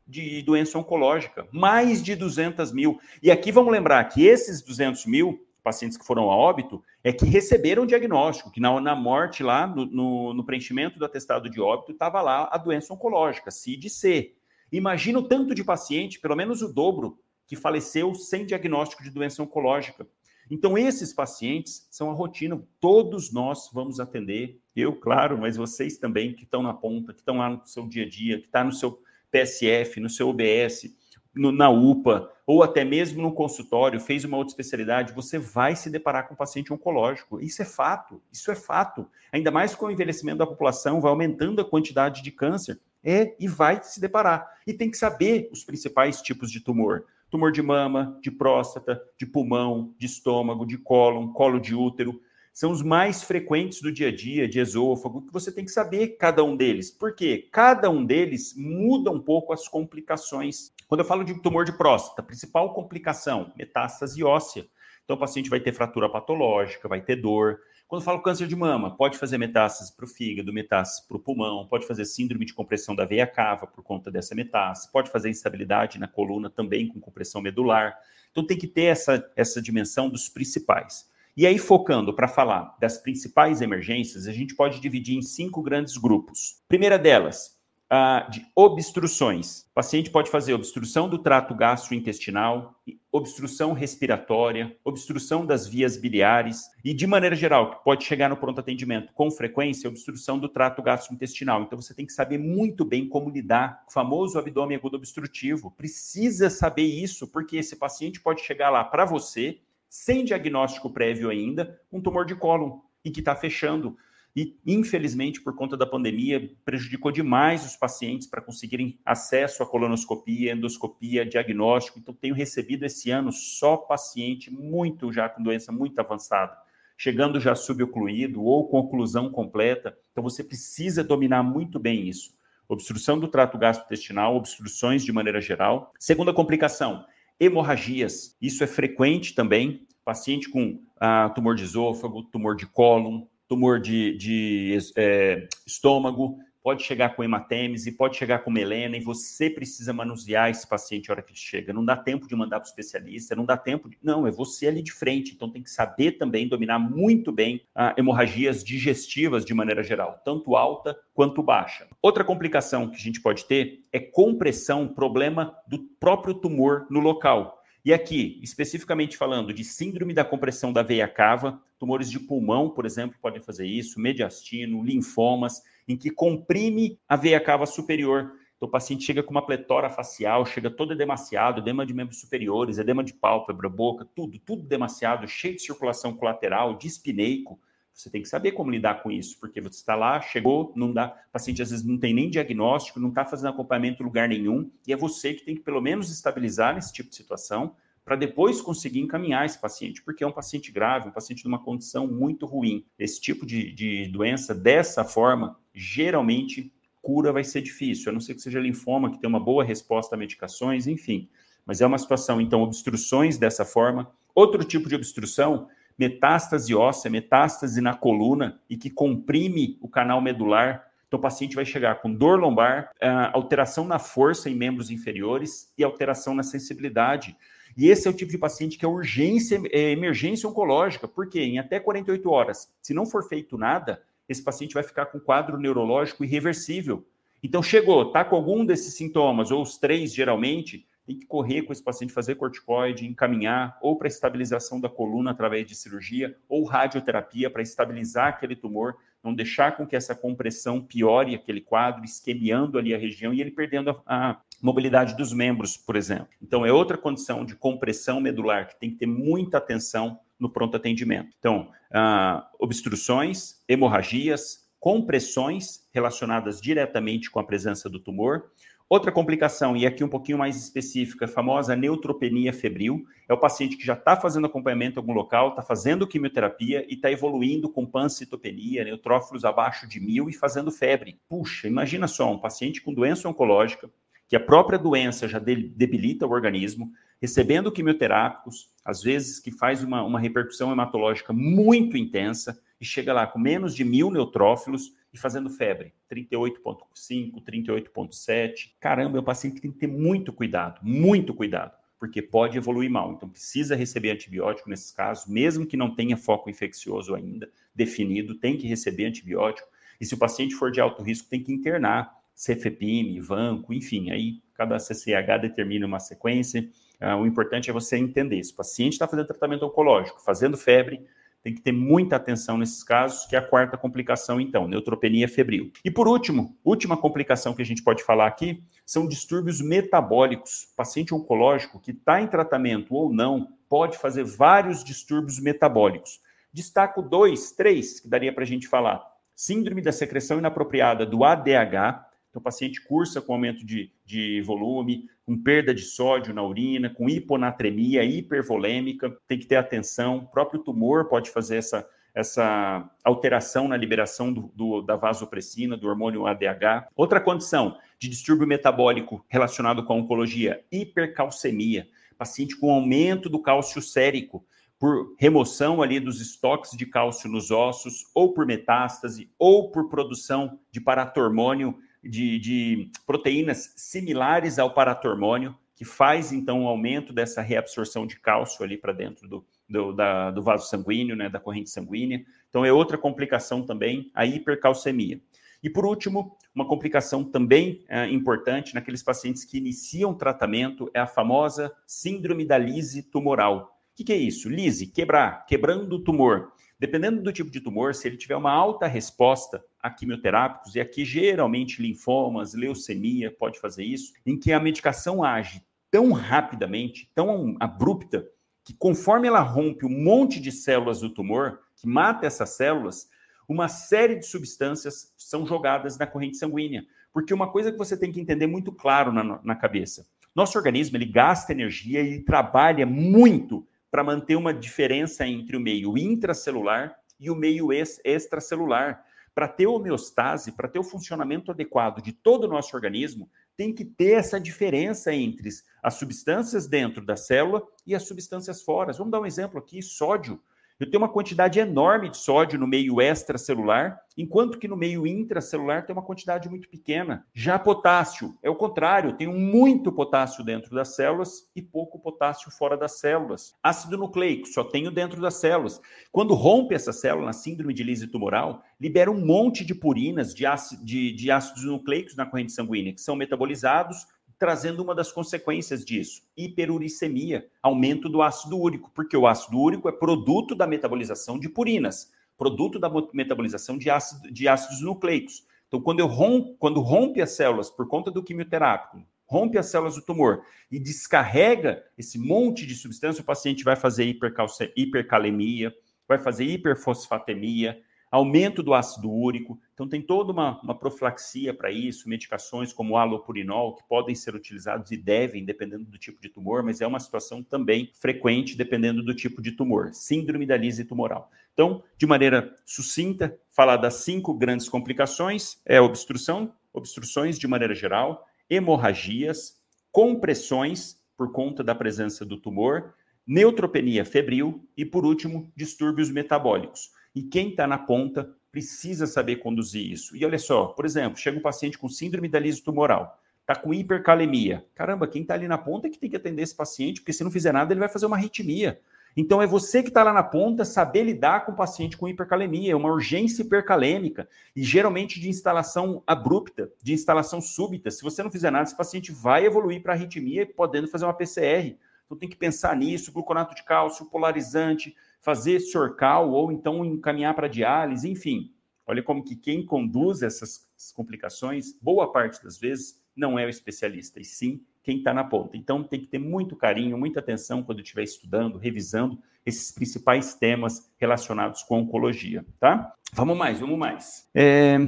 de, doença oncológica. Mais de 200 mil. E aqui vamos lembrar que esses 200 mil pacientes que foram a óbito é que receberam diagnóstico, que na, na morte lá, no, no, no, preenchimento do atestado de óbito, estava lá a doença oncológica, CID-C. Imagina o tanto de paciente, pelo menos o dobro, que faleceu sem diagnóstico de doença oncológica. Então, esses pacientes são a rotina, todos nós vamos atender, eu, claro, mas vocês também que estão na ponta, que estão lá no seu dia a dia, que está no seu PSF, no seu OBS, no, na UPA, ou até mesmo no consultório, fez uma outra especialidade, você vai se deparar com um paciente oncológico. Isso é fato, isso é fato. Ainda mais com o envelhecimento da população, vai aumentando a quantidade de câncer. É, e vai se deparar. E tem que saber os principais tipos de tumor tumor de mama, de próstata, de pulmão, de estômago, de cólon, colo de útero. São os mais frequentes do dia a dia, de esôfago, que você tem que saber cada um deles. Por quê? Cada um deles muda um pouco as complicações. Quando eu falo de tumor de próstata, principal complicação, metástase óssea. Então, o paciente vai ter fratura patológica, vai ter dor, quando falo câncer de mama, pode fazer metástase para o fígado, metástase para o pulmão, pode fazer síndrome de compressão da veia cava por conta dessa metástase, pode fazer instabilidade na coluna também com compressão medular. Então tem que ter essa, essa dimensão dos principais. E aí, focando para falar das principais emergências, a gente pode dividir em cinco grandes grupos. Primeira delas, ah, de obstruções. O paciente pode fazer obstrução do trato gastrointestinal, obstrução respiratória, obstrução das vias biliares e, de maneira geral, pode chegar no pronto atendimento com frequência, obstrução do trato gastrointestinal. Então, você tem que saber muito bem como lidar com o famoso abdômen agudo obstrutivo. Precisa saber isso, porque esse paciente pode chegar lá para você, sem diagnóstico prévio ainda, um tumor de cólon e que está fechando e, infelizmente, por conta da pandemia, prejudicou demais os pacientes para conseguirem acesso à colonoscopia, endoscopia, diagnóstico. Então, tenho recebido esse ano só paciente muito já com doença muito avançada, chegando já subocluído ou com oclusão completa. Então, você precisa dominar muito bem isso. Obstrução do trato gastrointestinal, obstruções de maneira geral. Segunda complicação, hemorragias. Isso é frequente também. Paciente com ah, tumor de esôfago, tumor de cólon, tumor de, de é, estômago, pode chegar com hematêmese, pode chegar com melena, e você precisa manusear esse paciente na hora que ele chega. Não dá tempo de mandar para o especialista, não dá tempo. De... Não, é você ali de frente. Então tem que saber também dominar muito bem a hemorragias digestivas de maneira geral, tanto alta quanto baixa. Outra complicação que a gente pode ter é compressão, problema do próprio tumor no local. E aqui, especificamente falando de síndrome da compressão da veia cava, tumores de pulmão, por exemplo, podem fazer isso, mediastino, linfomas, em que comprime a veia cava superior. Então, o paciente chega com uma pletora facial, chega todo edemaciado, edema de membros superiores, edema de pálpebra, boca, tudo, tudo demasiado, cheio de circulação colateral, dispineico. Você tem que saber como lidar com isso, porque você está lá, chegou, não dá, o paciente às vezes não tem nem diagnóstico, não está fazendo acompanhamento em lugar nenhum, e é você que tem que pelo menos estabilizar nesse tipo de situação, para depois conseguir encaminhar esse paciente, porque é um paciente grave, um paciente numa condição muito ruim. Esse tipo de, de doença, dessa forma, geralmente cura vai ser difícil, a não ser que seja linfoma, que tem uma boa resposta a medicações, enfim. Mas é uma situação, então, obstruções dessa forma. Outro tipo de obstrução, metástase óssea, metástase na coluna e que comprime o canal medular. Então, o paciente vai chegar com dor lombar, ah, alteração na força em membros inferiores e alteração na sensibilidade. E esse é o tipo de paciente que é urgência, é emergência oncológica, porque em até 48 horas, se não for feito nada, esse paciente vai ficar com quadro neurológico irreversível. Então, chegou, está com algum desses sintomas, ou os três geralmente, tem que correr com esse paciente, fazer corticoide, encaminhar ou para estabilização da coluna através de cirurgia, ou radioterapia para estabilizar aquele tumor, não deixar com que essa compressão piore aquele quadro, esquemiando ali a região e ele perdendo a, a mobilidade dos membros, por exemplo. Então, é outra condição de compressão medular que tem que ter muita atenção no pronto atendimento. Então, ah, obstruções, hemorragias, compressões relacionadas diretamente com a presença do tumor, Outra complicação, e aqui um pouquinho mais específica, a famosa neutropenia febril, é o paciente que já está fazendo acompanhamento em algum local, está fazendo quimioterapia e está evoluindo com pancitopenia, neutrófilos abaixo de mil e fazendo febre. Puxa, imagina só, um paciente com doença oncológica, que a própria doença já debilita o organismo, recebendo quimioterápicos, às vezes que faz uma, uma repercussão hematológica muito intensa, e chega lá com menos de mil neutrófilos, e fazendo febre, 38,5, 38,7. Caramba, é um paciente que tem que ter muito cuidado, muito cuidado, porque pode evoluir mal. Então, precisa receber antibiótico nesses casos, mesmo que não tenha foco infeccioso ainda definido, tem que receber antibiótico. E se o paciente for de alto risco, tem que internar cefepime, vanco, enfim, aí cada CCH determina uma sequência. Uh, o importante é você entender. Se o paciente está fazendo tratamento oncológico, fazendo febre, tem que ter muita atenção nesses casos, que é a quarta complicação, então, neutropenia febril. E por último, última complicação que a gente pode falar aqui, são distúrbios metabólicos. O paciente oncológico que está em tratamento ou não, pode fazer vários distúrbios metabólicos. Destaco dois, três, que daria para a gente falar. Síndrome da secreção inapropriada do ADH, então, o paciente cursa com aumento de, de volume, com perda de sódio na urina, com hiponatremia, hipervolêmica, tem que ter atenção. O próprio tumor pode fazer essa, essa alteração na liberação do, do, da vasopressina, do hormônio ADH. Outra condição de distúrbio metabólico relacionado com a oncologia, hipercalcemia. Paciente com aumento do cálcio sérico por remoção ali dos estoques de cálcio nos ossos, ou por metástase, ou por produção de paratormônio de, de proteínas similares ao paratormônio, que faz então o um aumento dessa reabsorção de cálcio ali para dentro do, do, da, do vaso sanguíneo, né, da corrente sanguínea. Então é outra complicação também, a hipercalcemia. E por último, uma complicação também é, importante naqueles pacientes que iniciam tratamento é a famosa síndrome da lise tumoral. O que, que é isso? Lise, quebrar, quebrando o tumor. Dependendo do tipo de tumor, se ele tiver uma alta resposta a quimioterápicos, e aqui geralmente linfomas, leucemia pode fazer isso, em que a medicação age tão rapidamente, tão abrupta, que conforme ela rompe um monte de células do tumor, que mata essas células, uma série de substâncias são jogadas na corrente sanguínea. Porque uma coisa que você tem que entender muito claro na, na cabeça: nosso organismo ele gasta energia e trabalha muito para manter uma diferença entre o meio intracelular e o meio extracelular. Para ter homeostase, para ter o funcionamento adequado de todo o nosso organismo, tem que ter essa diferença entre as substâncias dentro da célula e as substâncias fora. Vamos dar um exemplo aqui: sódio. Eu tenho uma quantidade enorme de sódio no meio extracelular, enquanto que no meio intracelular tem uma quantidade muito pequena. Já potássio é o contrário, eu tenho muito potássio dentro das células e pouco potássio fora das células. Ácido nucleico, só tenho dentro das células. Quando rompe essa célula na síndrome de lise tumoral, libera um monte de purinas de, ácido, de, de ácidos nucleicos na corrente sanguínea, que são metabolizados trazendo uma das consequências disso, hiperuricemia, aumento do ácido úrico, porque o ácido úrico é produto da metabolização de purinas, produto da metabolização de, ácido, de ácidos nucleicos. Então, quando, eu rompo, quando rompe as células por conta do quimioterápico, rompe as células do tumor e descarrega esse monte de substância, o paciente vai fazer hipercalemia, vai fazer hiperfosfatemia, aumento do ácido úrico. Então, tem toda uma, uma profilaxia para isso, medicações como alopurinol, que podem ser utilizados e devem, dependendo do tipo de tumor, mas é uma situação também frequente, dependendo do tipo de tumor. Síndrome da lise tumoral. Então, de maneira sucinta, falar das cinco grandes complicações: é obstrução, obstruções de maneira geral, hemorragias, compressões por conta da presença do tumor, neutropenia febril e, por último, distúrbios metabólicos. E quem está na ponta precisa saber conduzir isso. E olha só, por exemplo, chega um paciente com síndrome da liso tumoral, está com hipercalemia. Caramba, quem está ali na ponta é que tem que atender esse paciente, porque se não fizer nada, ele vai fazer uma arritmia. Então é você que está lá na ponta saber lidar com o paciente com hipercalemia, é uma urgência hipercalêmica e geralmente de instalação abrupta, de instalação súbita. Se você não fizer nada, esse paciente vai evoluir para arritmia, podendo fazer uma PCR. Então tem que pensar nisso, gluconato de cálcio, polarizante, fazer sorcal ou então encaminhar para diálise, enfim. Olha como que quem conduz essas complicações, boa parte das vezes, não é o especialista, e sim quem está na ponta. Então, tem que ter muito carinho, muita atenção quando estiver estudando, revisando esses principais temas relacionados com oncologia, tá? Vamos mais, vamos mais. É,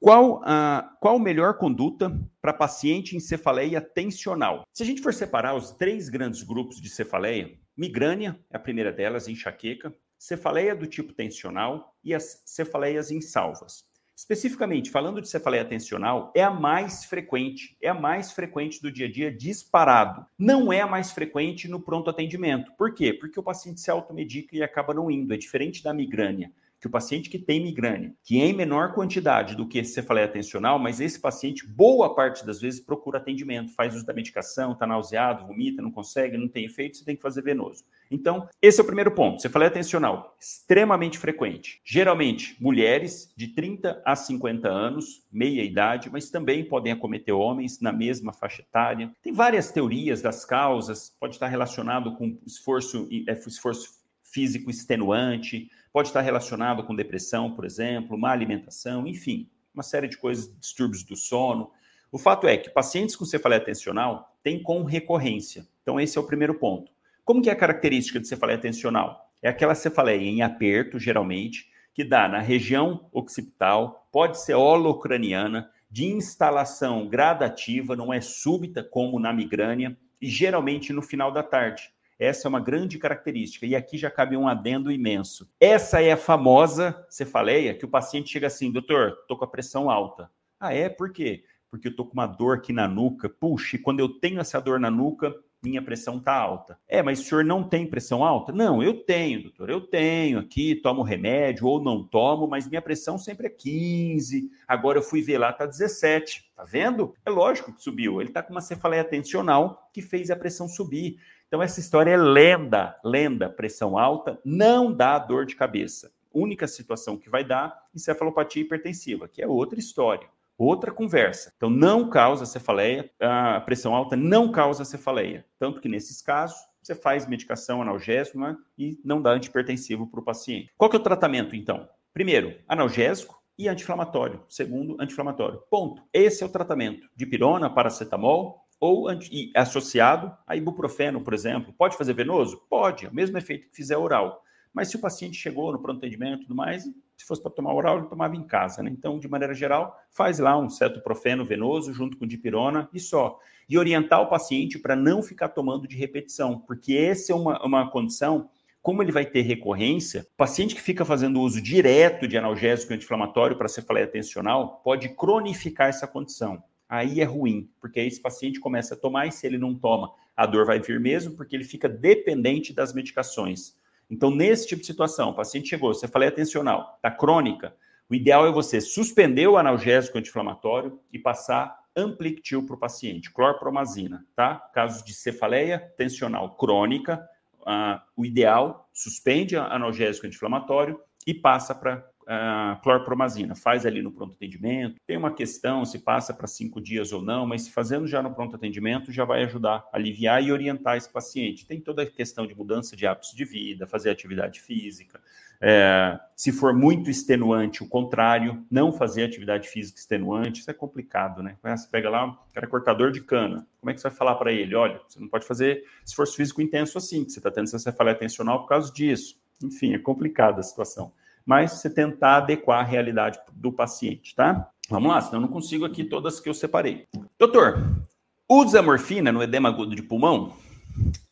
qual a qual melhor conduta para paciente em cefaleia tensional? Se a gente for separar os três grandes grupos de cefaleia, migrânia é a primeira delas, enxaqueca, cefaleia do tipo tensional e as cefaleias insalvas. Especificamente, falando de cefaleia tensional, é a mais frequente, é a mais frequente do dia a dia disparado. Não é a mais frequente no pronto atendimento. Por quê? Porque o paciente se automedica e acaba não indo. É diferente da migrânia que o paciente que tem migrânia, que é em menor quantidade do que cefaleia tensional, mas esse paciente, boa parte das vezes, procura atendimento, faz uso da medicação, está nauseado, vomita, não consegue, não tem efeito, você tem que fazer venoso. Então, esse é o primeiro ponto. Cefaleia tensional, extremamente frequente. Geralmente, mulheres de 30 a 50 anos, meia idade, mas também podem acometer homens na mesma faixa etária. Tem várias teorias das causas, pode estar relacionado com esforço, é, esforço físico extenuante, pode estar relacionado com depressão, por exemplo, má alimentação, enfim, uma série de coisas, distúrbios do sono. O fato é que pacientes com cefaleia tensional têm com recorrência. Então, esse é o primeiro ponto. Como que é a característica de cefaleia tensional? É aquela cefaleia em aperto, geralmente, que dá na região occipital, pode ser holocraniana, de instalação gradativa, não é súbita como na migrânia, e geralmente no final da tarde. Essa é uma grande característica. E aqui já cabe um adendo imenso. Essa é a famosa cefaleia que o paciente chega assim, doutor, tô com a pressão alta. Ah, é? Por quê? Porque eu tô com uma dor aqui na nuca. Puxa, e quando eu tenho essa dor na nuca, minha pressão tá alta. É, mas o senhor não tem pressão alta? Não, eu tenho, doutor. Eu tenho aqui, tomo remédio ou não tomo, mas minha pressão sempre é 15. Agora eu fui ver lá, tá 17. Tá vendo? É lógico que subiu. Ele tá com uma cefaleia tensional que fez a pressão subir. Então, essa história é lenda, lenda. Pressão alta não dá dor de cabeça. Única situação que vai dar, encefalopatia hipertensiva, que é outra história, outra conversa. Então, não causa cefaleia, a pressão alta não causa cefaleia. Tanto que, nesses casos, você faz medicação analgésica né, e não dá antipertensivo para o paciente. Qual que é o tratamento, então? Primeiro, analgésico e anti-inflamatório. Segundo, anti-inflamatório. Ponto. Esse é o tratamento. Dipirona, paracetamol, ou associado a ibuprofeno, por exemplo. Pode fazer venoso? Pode, é o mesmo efeito que fizer oral. Mas se o paciente chegou no pronto atendimento e tudo mais, se fosse para tomar oral, ele tomava em casa, né? Então, de maneira geral, faz lá um cetoprofeno venoso junto com dipirona e só. E orientar o paciente para não ficar tomando de repetição, porque essa é uma, uma condição como ele vai ter recorrência, paciente que fica fazendo uso direto de analgésico anti-inflamatório para cefaleia tensional pode cronificar essa condição aí é ruim, porque aí esse paciente começa a tomar e se ele não toma, a dor vai vir mesmo, porque ele fica dependente das medicações. Então, nesse tipo de situação, o paciente chegou, você falei atencional, tá crônica, o ideal é você suspender o analgésico anti-inflamatório e passar Amplictil para o paciente, clorpromazina, tá? Casos de cefaleia tensional crônica, uh, o ideal, suspende analgésico anti-inflamatório e passa para a clorpromazina, faz ali no pronto atendimento. Tem uma questão se passa para cinco dias ou não, mas fazendo já no pronto atendimento já vai ajudar a aliviar e orientar esse paciente. Tem toda a questão de mudança de hábitos de vida, fazer atividade física. É, se for muito extenuante, o contrário, não fazer atividade física extenuante, isso é complicado, né? Você pega lá, um cara é cortador de cana, como é que você vai falar para ele? Olha, você não pode fazer esforço físico intenso assim, que você está tendo essa cefaleia tensional por causa disso. Enfim, é complicada a situação mas você tentar adequar a realidade do paciente, tá? Vamos lá, senão eu não consigo aqui todas que eu separei. Doutor, usa morfina no edema agudo de pulmão?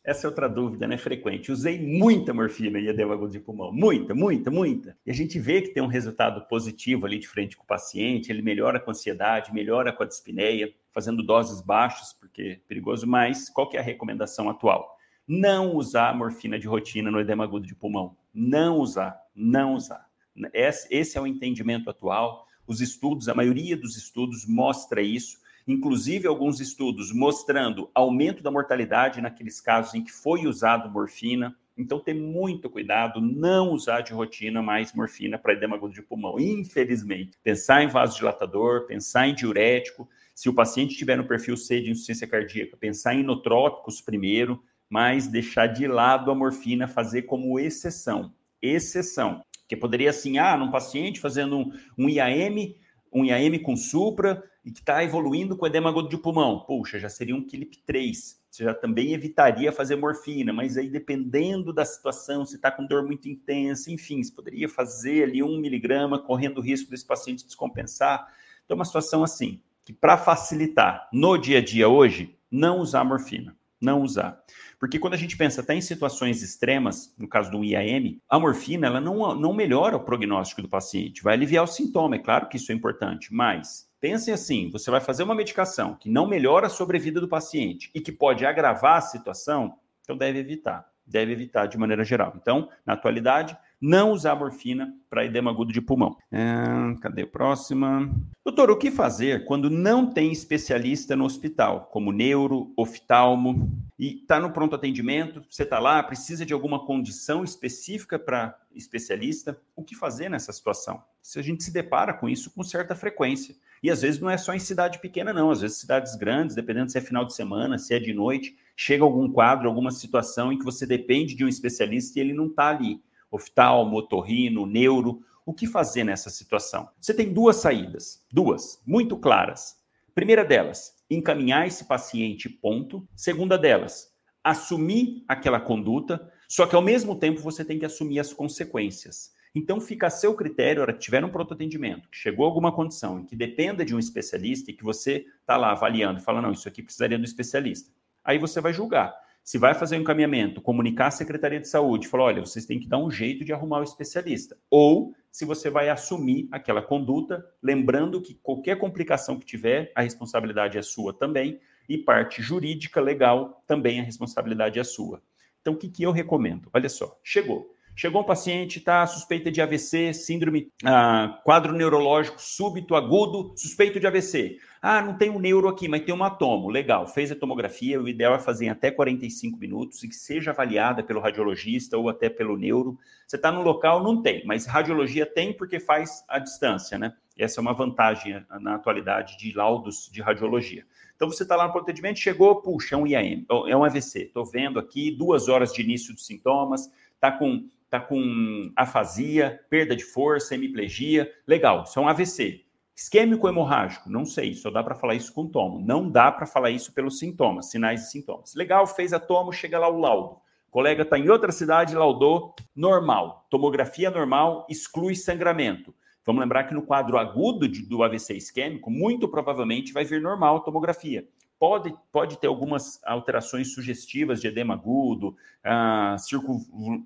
Essa é outra dúvida, né? Frequente. Usei muita morfina e edema agudo de pulmão. Muita, muita, muita. E a gente vê que tem um resultado positivo ali de frente com o paciente. Ele melhora com a ansiedade, melhora com a dispneia, fazendo doses baixas, porque é perigoso. Mas qual que é a recomendação atual? Não usar morfina de rotina no edema agudo de pulmão. Não usar, não usar. Esse é o entendimento atual. Os estudos, a maioria dos estudos mostra isso inclusive alguns estudos mostrando aumento da mortalidade naqueles casos em que foi usado morfina. Então, ter muito cuidado, não usar de rotina mais morfina para edema agudo de pulmão. Infelizmente, pensar em vasodilatador, pensar em diurético. Se o paciente tiver no perfil C de insuficiência cardíaca, pensar em inotrópicos primeiro, mas deixar de lado a morfina, fazer como exceção. Exceção. Que poderia assim, ah, num paciente fazendo um, um IAM, um IAM com supra, e que está evoluindo com edema agudo de pulmão. Puxa, já seria um KILIP 3. Você já também evitaria fazer morfina, mas aí dependendo da situação, se está com dor muito intensa, enfim, você poderia fazer ali um miligrama, correndo o risco desse paciente descompensar. Então, uma situação assim, que para facilitar no dia a dia hoje, não usar morfina, não usar. Porque quando a gente pensa até em situações extremas, no caso do IAM, a morfina ela não, não melhora o prognóstico do paciente, vai aliviar o sintoma, é claro que isso é importante, mas Pensem assim: você vai fazer uma medicação que não melhora a sobrevida do paciente e que pode agravar a situação, então deve evitar. Deve evitar de maneira geral. Então, na atualidade, não usar morfina para edema agudo de pulmão. É, cadê a próxima? Doutor, o que fazer quando não tem especialista no hospital, como neuro, oftalmo, e está no pronto atendimento, você está lá, precisa de alguma condição específica para especialista? O que fazer nessa situação? Se a gente se depara com isso com certa frequência. E às vezes não é só em cidade pequena, não. Às vezes cidades grandes, dependendo se é final de semana, se é de noite, chega algum quadro, alguma situação em que você depende de um especialista e ele não está ali oftalmo, otorrino, neuro. O que fazer nessa situação? Você tem duas saídas, duas, muito claras. Primeira delas, encaminhar esse paciente, ponto. Segunda delas, assumir aquela conduta, só que ao mesmo tempo você tem que assumir as consequências. Então fica a seu critério, hora que tiver um pronto atendimento, que chegou alguma condição em que dependa de um especialista e que você está lá avaliando e fala, não, isso aqui precisaria do especialista. Aí você vai julgar. Se vai fazer um encaminhamento, comunicar à Secretaria de Saúde, falar, olha, vocês têm que dar um jeito de arrumar o especialista. Ou se você vai assumir aquela conduta, lembrando que qualquer complicação que tiver, a responsabilidade é sua também, e parte jurídica, legal, também a responsabilidade é sua. Então, o que, que eu recomendo? Olha só, chegou. Chegou um paciente, tá suspeita de AVC, síndrome, ah, quadro neurológico súbito agudo, suspeito de AVC. Ah, não tem um neuro aqui, mas tem um atomo. Legal, fez a tomografia, o ideal é fazer em até 45 minutos e que seja avaliada pelo radiologista ou até pelo neuro. Você está no local, não tem, mas radiologia tem porque faz a distância, né? Essa é uma vantagem na atualidade de laudos de radiologia. Então você está lá no procedimento, chegou, puxa, é um IAM, é um AVC. Estou vendo aqui duas horas de início dos sintomas, está com está com afasia, perda de força, hemiplegia. Legal, isso é um AVC. Isquêmico hemorrágico, não sei, só dá para falar isso com tomo. Não dá para falar isso pelos sintomas, sinais e sintomas. Legal, fez a tomo, chega lá o laudo. O colega está em outra cidade, laudou, normal. Tomografia normal, exclui sangramento. Vamos lembrar que no quadro agudo do AVC isquêmico, muito provavelmente vai vir normal a tomografia pode, pode ter algumas alterações sugestivas de edema agudo, ah,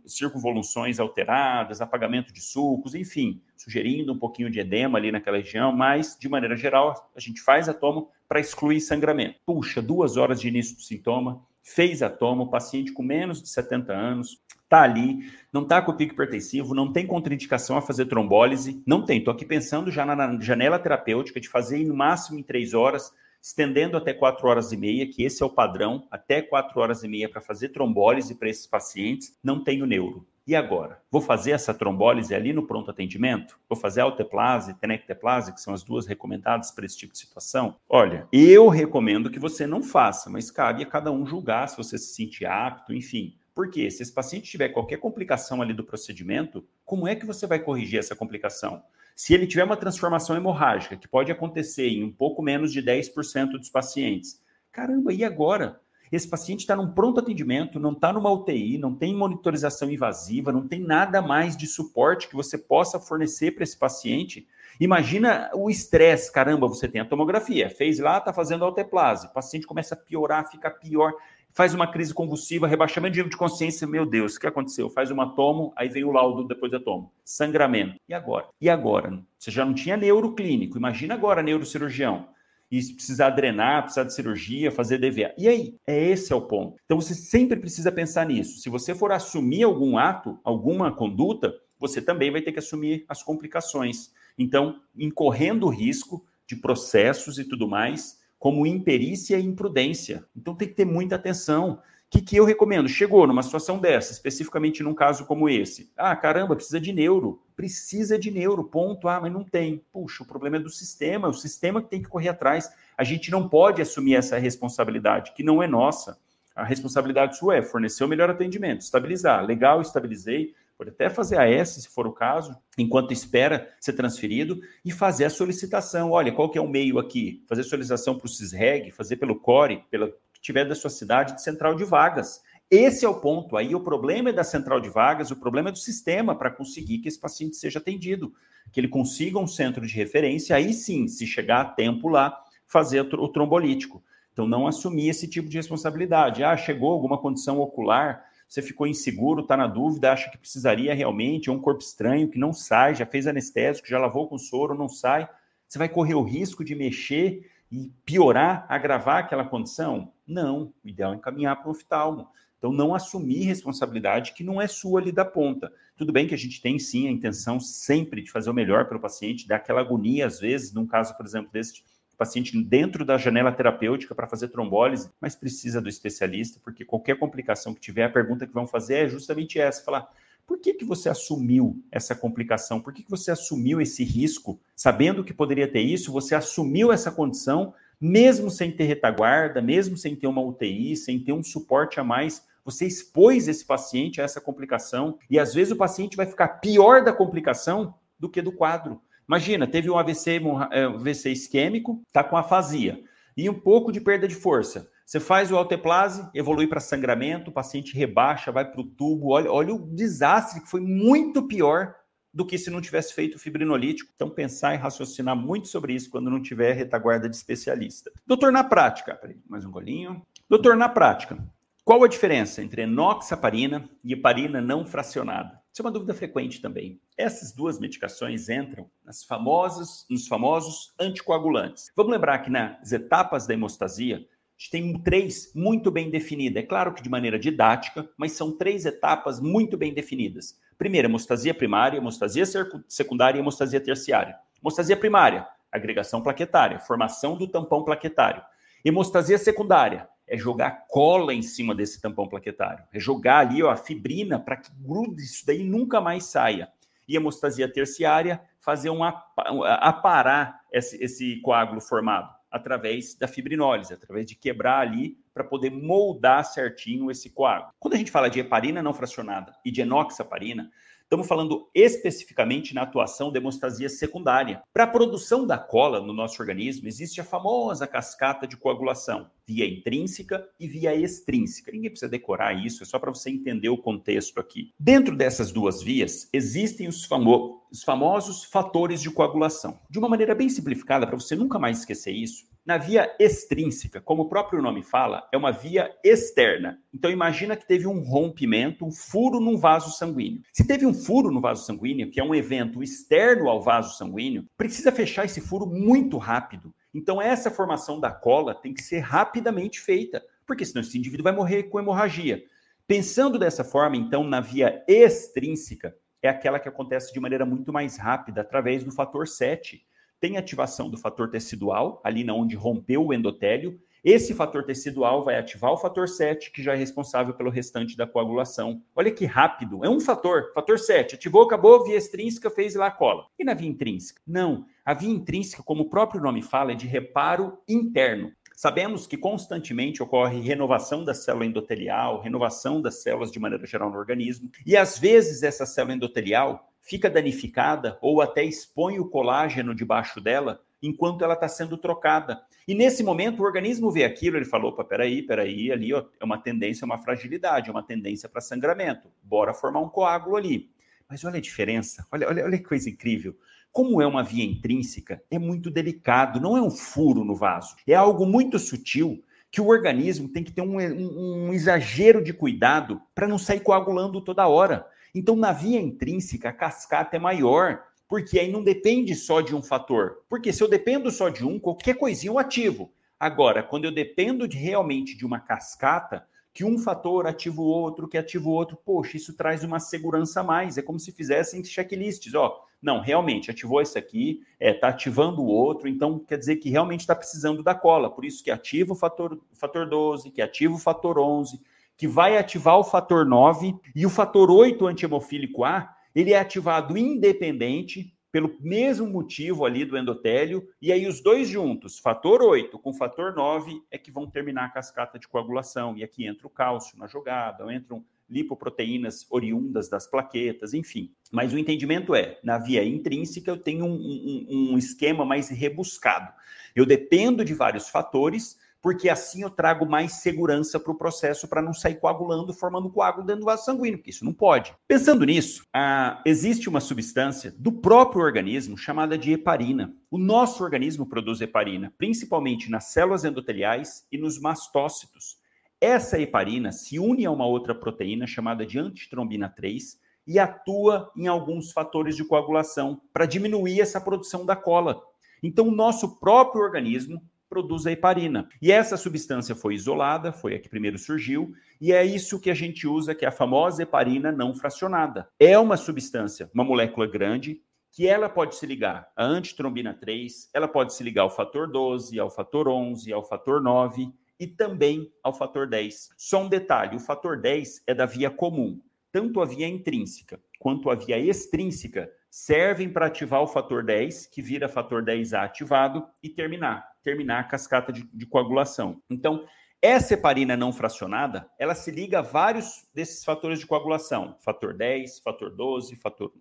circunvoluções alteradas, apagamento de sulcos, enfim, sugerindo um pouquinho de edema ali naquela região, mas, de maneira geral, a gente faz a tomo para excluir sangramento. Puxa, duas horas de início do sintoma, fez a tomo, paciente com menos de 70 anos, tá ali, não está com pico hipertensivo, não tem contraindicação a fazer trombólise, não tem. Estou aqui pensando já na janela terapêutica de fazer no máximo em três horas, estendendo até 4 horas e meia, que esse é o padrão, até 4 horas e meia para fazer trombólise para esses pacientes, não tenho neuro. E agora? Vou fazer essa trombólise ali no pronto atendimento? Vou fazer alteplase, tenecteplase, que são as duas recomendadas para esse tipo de situação? Olha, eu recomendo que você não faça, mas cabe a cada um julgar se você se sentir apto, enfim. Porque se esse paciente tiver qualquer complicação ali do procedimento, como é que você vai corrigir essa complicação? Se ele tiver uma transformação hemorrágica, que pode acontecer em um pouco menos de 10% dos pacientes, caramba, e agora? Esse paciente está num pronto atendimento, não está numa UTI, não tem monitorização invasiva, não tem nada mais de suporte que você possa fornecer para esse paciente. Imagina o estresse, caramba, você tem a tomografia, fez lá, está fazendo alteplase, o paciente começa a piorar, fica pior, faz uma crise convulsiva, rebaixamento de consciência, meu Deus, o que aconteceu? Faz uma tomo, aí vem o laudo depois da tomo. Sangramento. E agora? E agora? Você já não tinha neuroclínico, imagina agora neurocirurgião. E precisar drenar, precisar de cirurgia, fazer DVA. E aí? É esse é o ponto. Então você sempre precisa pensar nisso. Se você for assumir algum ato, alguma conduta, você também vai ter que assumir as complicações. Então, incorrendo o risco de processos e tudo mais, como imperícia e imprudência. Então tem que ter muita atenção. O que, que eu recomendo? Chegou numa situação dessa, especificamente num caso como esse. Ah, caramba, precisa de neuro. Precisa de neuro, ponto. Ah, mas não tem. Puxa, o problema é do sistema, é o sistema que tem que correr atrás. A gente não pode assumir essa responsabilidade, que não é nossa. A responsabilidade sua é fornecer o melhor atendimento, estabilizar. Legal, estabilizei, pode até fazer a S, se for o caso, enquanto espera ser transferido, e fazer a solicitação. Olha, qual que é o meio aqui? Fazer solicitação para o CISREG, fazer pelo CORE, pela que tiver da sua cidade, de central de vagas. Esse é o ponto. Aí o problema é da central de vagas, o problema é do sistema para conseguir que esse paciente seja atendido, que ele consiga um centro de referência, aí sim, se chegar a tempo lá, fazer o trombolítico. Então, não assumir esse tipo de responsabilidade. Ah, chegou alguma condição ocular, você ficou inseguro, está na dúvida, acha que precisaria realmente, é um corpo estranho que não sai, já fez anestésico, já lavou com soro, não sai, você vai correr o risco de mexer e piorar, agravar aquela condição? Não, o ideal é encaminhar para um oftalmo. Então, não assumir responsabilidade que não é sua ali da ponta. Tudo bem que a gente tem sim a intenção sempre de fazer o melhor para o paciente, dar aquela agonia, às vezes, num caso, por exemplo, desse paciente dentro da janela terapêutica para fazer trombólise, mas precisa do especialista, porque qualquer complicação que tiver, a pergunta que vão fazer é justamente essa: falar, por que, que você assumiu essa complicação? Por que, que você assumiu esse risco? Sabendo que poderia ter isso, você assumiu essa condição, mesmo sem ter retaguarda, mesmo sem ter uma UTI, sem ter um suporte a mais. Você expôs esse paciente a essa complicação e às vezes o paciente vai ficar pior da complicação do que do quadro. Imagina, teve um AVC, AVC é, isquêmico, está com afasia e um pouco de perda de força. Você faz o alteplase, evolui para sangramento, o paciente rebaixa, vai para o tubo. Olha, olha o desastre que foi muito pior do que se não tivesse feito fibrinolítico. Então, pensar e raciocinar muito sobre isso quando não tiver retaguarda de especialista. Doutor, na prática, peraí, mais um golinho. Doutor, na prática, qual a diferença entre enoxaparina e heparina não fracionada? Isso é uma dúvida frequente também. Essas duas medicações entram nas famosas, nos famosos anticoagulantes. Vamos lembrar que nas etapas da hemostasia, a gente tem três muito bem definidas. É claro que de maneira didática, mas são três etapas muito bem definidas. Primeiro, hemostasia primária, hemostasia secundária e hemostasia terciária. Hemostasia primária, agregação plaquetária, formação do tampão plaquetário. Hemostasia secundária, é jogar cola em cima desse tampão plaquetário, é jogar ali ó, a fibrina para que grude isso daí nunca mais saia. E hemostasia terciária, fazer um aparar esse, esse coágulo formado através da fibrinólise, através de quebrar ali para poder moldar certinho esse coágulo. Quando a gente fala de heparina não fracionada e de enoxaparina, Estamos falando especificamente na atuação da hemostasia secundária. Para a produção da cola no nosso organismo, existe a famosa cascata de coagulação, via intrínseca e via extrínseca. Ninguém precisa decorar isso, é só para você entender o contexto aqui. Dentro dessas duas vias, existem os, famo os famosos fatores de coagulação. De uma maneira bem simplificada, para você nunca mais esquecer isso, na via extrínseca, como o próprio nome fala, é uma via externa. Então imagina que teve um rompimento, um furo num vaso sanguíneo. Se teve um furo no vaso sanguíneo, que é um evento externo ao vaso sanguíneo, precisa fechar esse furo muito rápido. Então essa formação da cola tem que ser rapidamente feita, porque senão esse indivíduo vai morrer com hemorragia. Pensando dessa forma, então, na via extrínseca, é aquela que acontece de maneira muito mais rápida, através do fator 7 tem ativação do fator tecidual, ali na onde rompeu o endotélio. Esse fator tecidual vai ativar o fator 7, que já é responsável pelo restante da coagulação. Olha que rápido, é um fator, fator 7, ativou, acabou, via extrínseca, fez lá a cola. E na via intrínseca? Não, a via intrínseca, como o próprio nome fala, é de reparo interno. Sabemos que constantemente ocorre renovação da célula endotelial, renovação das células de maneira geral no organismo, e às vezes essa célula endotelial fica danificada ou até expõe o colágeno debaixo dela enquanto ela está sendo trocada. E nesse momento o organismo vê aquilo, ele falou: opa, peraí, peraí, ali ó, é uma tendência, uma fragilidade, é uma tendência para sangramento. Bora formar um coágulo ali. Mas olha a diferença, olha, olha, olha que coisa incrível. Como é uma via intrínseca, é muito delicado, não é um furo no vaso, é algo muito sutil que o organismo tem que ter um, um, um exagero de cuidado para não sair coagulando toda hora. Então, na via intrínseca, a cascata é maior, porque aí não depende só de um fator. Porque se eu dependo só de um, qualquer coisinha eu ativo. Agora, quando eu dependo de, realmente de uma cascata, que um fator ativa o outro, que ativa o outro, poxa, isso traz uma segurança a mais. É como se fizessem checklists, ó. Não, realmente, ativou esse aqui, está é, tá ativando o outro, então quer dizer que realmente está precisando da cola. Por isso que ativa o fator, fator 12, que ativa o fator 11, que vai ativar o fator 9 e o fator 8 antihemofílico A, ele é ativado independente pelo mesmo motivo ali do endotélio, e aí os dois juntos, fator 8 com fator 9, é que vão terminar a cascata de coagulação. E aqui entra o cálcio na jogada, entram lipoproteínas oriundas das plaquetas, enfim. Mas o entendimento é, na via intrínseca, eu tenho um, um, um esquema mais rebuscado. Eu dependo de vários fatores, porque assim eu trago mais segurança para o processo para não sair coagulando, formando coágulo dentro do vaso sanguíneo, porque isso não pode. Pensando nisso, ah, existe uma substância do próprio organismo chamada de heparina. O nosso organismo produz heparina, principalmente nas células endoteliais e nos mastócitos. Essa heparina se une a uma outra proteína chamada de antitrombina 3 e atua em alguns fatores de coagulação para diminuir essa produção da cola. Então, o nosso próprio organismo produz a heparina. E essa substância foi isolada, foi a que primeiro surgiu, e é isso que a gente usa, que é a famosa heparina não fracionada. É uma substância, uma molécula grande, que ela pode se ligar à antitrombina 3, ela pode se ligar ao fator 12, ao fator 11, ao fator 9 e também ao fator 10. Só um detalhe, o fator 10 é da via comum. Tanto a via intrínseca quanto a via extrínseca servem para ativar o fator 10, que vira fator 10A ativado, e terminar, terminar a cascata de, de coagulação. Então, essa heparina não fracionada, ela se liga a vários desses fatores de coagulação, fator 10, fator 12, fator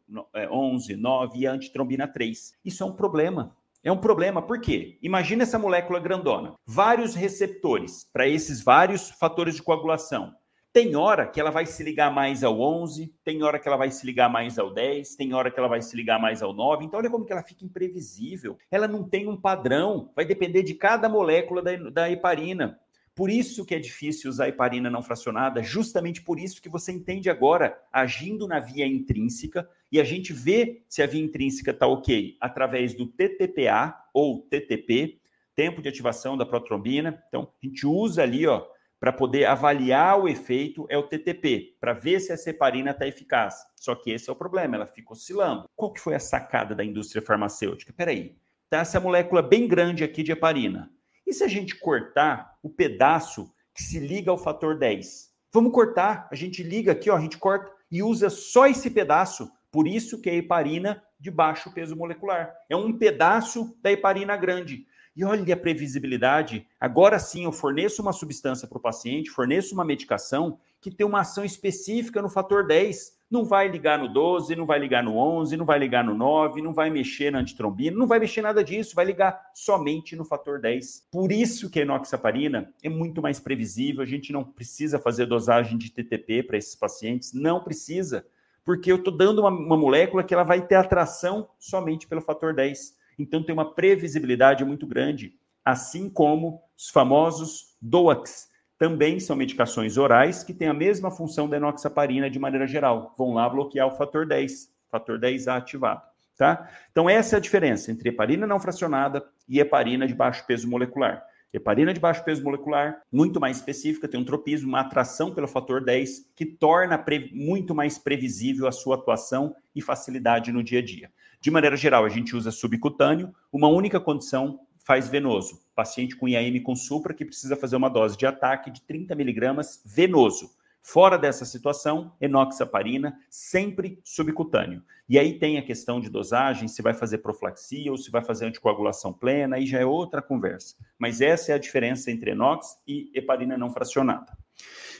11, 9 é, e a antitrombina 3. Isso é um problema. É um problema, por quê? Imagina essa molécula grandona, vários receptores para esses vários fatores de coagulação. Tem hora que ela vai se ligar mais ao 11, tem hora que ela vai se ligar mais ao 10, tem hora que ela vai se ligar mais ao 9. Então, olha como que ela fica imprevisível. Ela não tem um padrão, vai depender de cada molécula da, da heparina. Por isso que é difícil usar heparina não fracionada, justamente por isso que você entende agora, agindo na via intrínseca, e a gente vê se a via intrínseca está ok através do TTPA ou TTP, tempo de ativação da protrombina. Então, a gente usa ali, ó, para poder avaliar o efeito é o TTP, para ver se a heparina está eficaz. Só que esse é o problema, ela fica oscilando. Qual que foi a sacada da indústria farmacêutica? Peraí, tá essa molécula bem grande aqui de heparina. E se a gente cortar o pedaço que se liga ao fator 10? Vamos cortar, a gente liga aqui, ó, a gente corta e usa só esse pedaço. Por isso que é heparina de baixo peso molecular. É um pedaço da heparina grande. E olha a previsibilidade. Agora sim, eu forneço uma substância para o paciente, forneço uma medicação que tem uma ação específica no fator 10. Não vai ligar no 12, não vai ligar no 11, não vai ligar no 9, não vai mexer na antitrombina, não vai mexer nada disso, vai ligar somente no fator 10. Por isso que a enoxaparina é muito mais previsível, a gente não precisa fazer dosagem de TTP para esses pacientes, não precisa, porque eu estou dando uma, uma molécula que ela vai ter atração somente pelo fator 10. Então tem uma previsibilidade muito grande, assim como os famosos DOACs, também são medicações orais que têm a mesma função da enoxaparina de maneira geral. Vão lá bloquear o fator 10, fator 10A ativado, tá? Então essa é a diferença entre heparina não fracionada e heparina de baixo peso molecular. Heparina de baixo peso molecular, muito mais específica, tem um tropismo, uma atração pelo fator 10, que torna muito mais previsível a sua atuação e facilidade no dia a dia. De maneira geral, a gente usa subcutâneo, uma única condição faz venoso. Paciente com IAM com supra que precisa fazer uma dose de ataque de 30 miligramas venoso. Fora dessa situação, enoxaparina, sempre subcutâneo. E aí tem a questão de dosagem, se vai fazer profilaxia ou se vai fazer anticoagulação plena, aí já é outra conversa. Mas essa é a diferença entre enox e heparina não fracionada.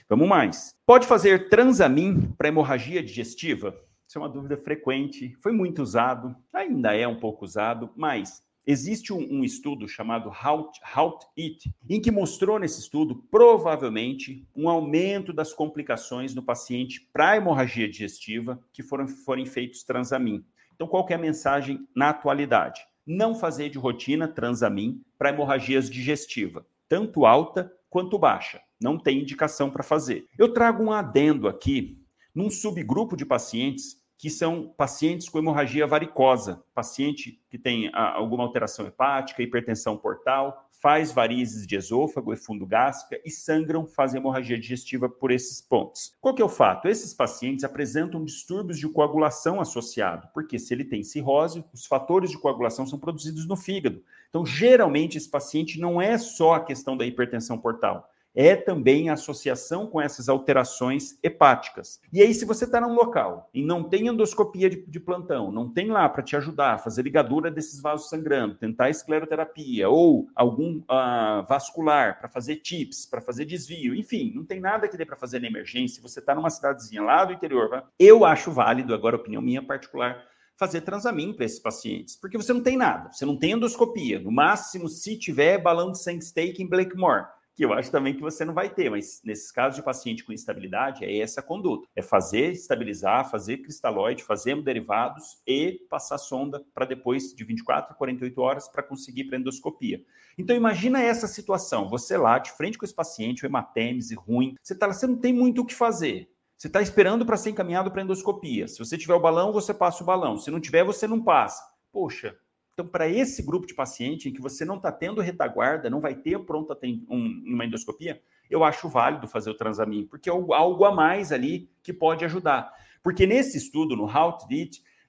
Vamos mais. Pode fazer transamin para hemorragia digestiva? Isso é uma dúvida frequente, foi muito usado, ainda é um pouco usado, mas existe um, um estudo chamado How, It, em que mostrou nesse estudo, provavelmente, um aumento das complicações no paciente para hemorragia digestiva que foram, foram feitos transamin. Então, qual é a mensagem na atualidade? Não fazer de rotina transamin para hemorragias digestiva, tanto alta quanto baixa. Não tem indicação para fazer. Eu trago um adendo aqui num subgrupo de pacientes que são pacientes com hemorragia varicosa, paciente que tem ah, alguma alteração hepática, hipertensão portal, faz varizes de esôfago e fundo gástrica e sangram, fazem hemorragia digestiva por esses pontos. Qual que é o fato? Esses pacientes apresentam distúrbios de coagulação associado, porque se ele tem cirrose, os fatores de coagulação são produzidos no fígado. Então, geralmente, esse paciente não é só a questão da hipertensão portal, é também a associação com essas alterações hepáticas. E aí, se você está num local e não tem endoscopia de, de plantão, não tem lá para te ajudar a fazer ligadura desses vasos sangrando, tentar escleroterapia ou algum uh, vascular para fazer TIPS, para fazer desvio, enfim, não tem nada que dê para fazer na emergência, você está numa cidadezinha lá do interior, eu acho válido, agora opinião minha particular, fazer transamin para esses pacientes, porque você não tem nada, você não tem endoscopia, no máximo, se tiver balão de sangue steak em Blakemore, que eu acho também que você não vai ter, mas nesses casos de paciente com instabilidade, é essa conduta: é fazer estabilizar, fazer cristalóide, fazer derivados e passar sonda para depois de 24 a 48 horas para conseguir para endoscopia. Então imagina essa situação, você lá de frente com esse paciente, o hematêmese ruim, você tá, você não tem muito o que fazer. Você está esperando para ser encaminhado para endoscopia. Se você tiver o balão, você passa o balão. Se não tiver, você não passa. Poxa, então, para esse grupo de paciente em que você não está tendo retaguarda, não vai ter pronta um, uma endoscopia, eu acho válido fazer o transamin, porque é algo a mais ali que pode ajudar. Porque nesse estudo, no How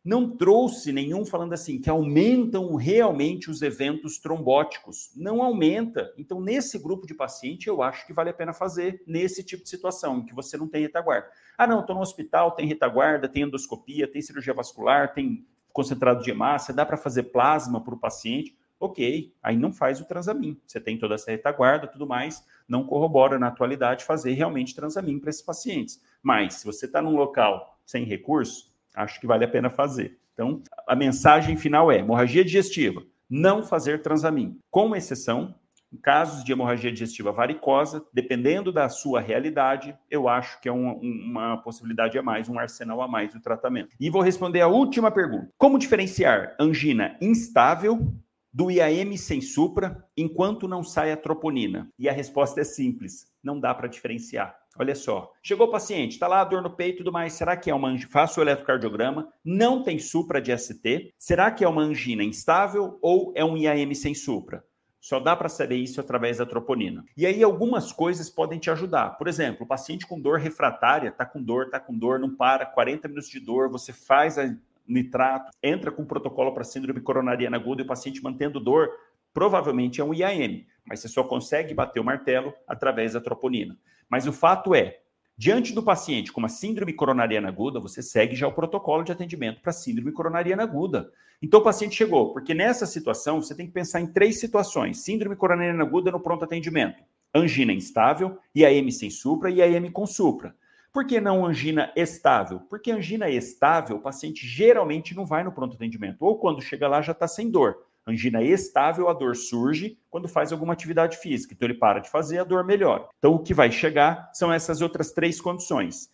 não trouxe nenhum falando assim que aumentam realmente os eventos trombóticos. Não aumenta. Então, nesse grupo de paciente, eu acho que vale a pena fazer nesse tipo de situação, em que você não tem retaguarda. Ah, não, estou no hospital, tem retaguarda, tem endoscopia, tem cirurgia vascular, tem concentrado de hemácia, dá para fazer plasma para o paciente, ok, aí não faz o transamin. Você tem toda essa retaguarda, tudo mais, não corrobora na atualidade fazer realmente transamin para esses pacientes. Mas se você está num local sem recurso, acho que vale a pena fazer. Então, a mensagem final é: hemorragia digestiva, não fazer transamin, com exceção casos de hemorragia digestiva varicosa, dependendo da sua realidade, eu acho que é uma, uma possibilidade a mais, um arsenal a mais do tratamento. E vou responder a última pergunta: como diferenciar angina instável do IAM sem supra enquanto não sai a troponina? E a resposta é simples: não dá para diferenciar. Olha só, chegou o paciente, está lá dor no peito e tudo mais. Será que é uma angina? Faço o eletrocardiograma, não tem supra de ST. Será que é uma angina instável ou é um IAM sem supra? Só dá para saber isso através da troponina. E aí algumas coisas podem te ajudar. Por exemplo, o paciente com dor refratária, tá com dor, tá com dor, não para, 40 minutos de dor, você faz a nitrato, entra com protocolo para síndrome coronariana aguda e o paciente mantendo dor, provavelmente é um IAM, mas você só consegue bater o martelo através da troponina. Mas o fato é, Diante do paciente com uma síndrome coronariana aguda, você segue já o protocolo de atendimento para síndrome coronariana aguda. Então o paciente chegou, porque nessa situação você tem que pensar em três situações: síndrome coronariana aguda no pronto atendimento, angina instável, IAM sem supra e IAM com supra. Por que não angina estável? Porque angina estável, o paciente geralmente não vai no pronto atendimento, ou quando chega lá já está sem dor. Angina estável, a dor surge quando faz alguma atividade física. Então ele para de fazer, a dor melhora. Então o que vai chegar são essas outras três condições.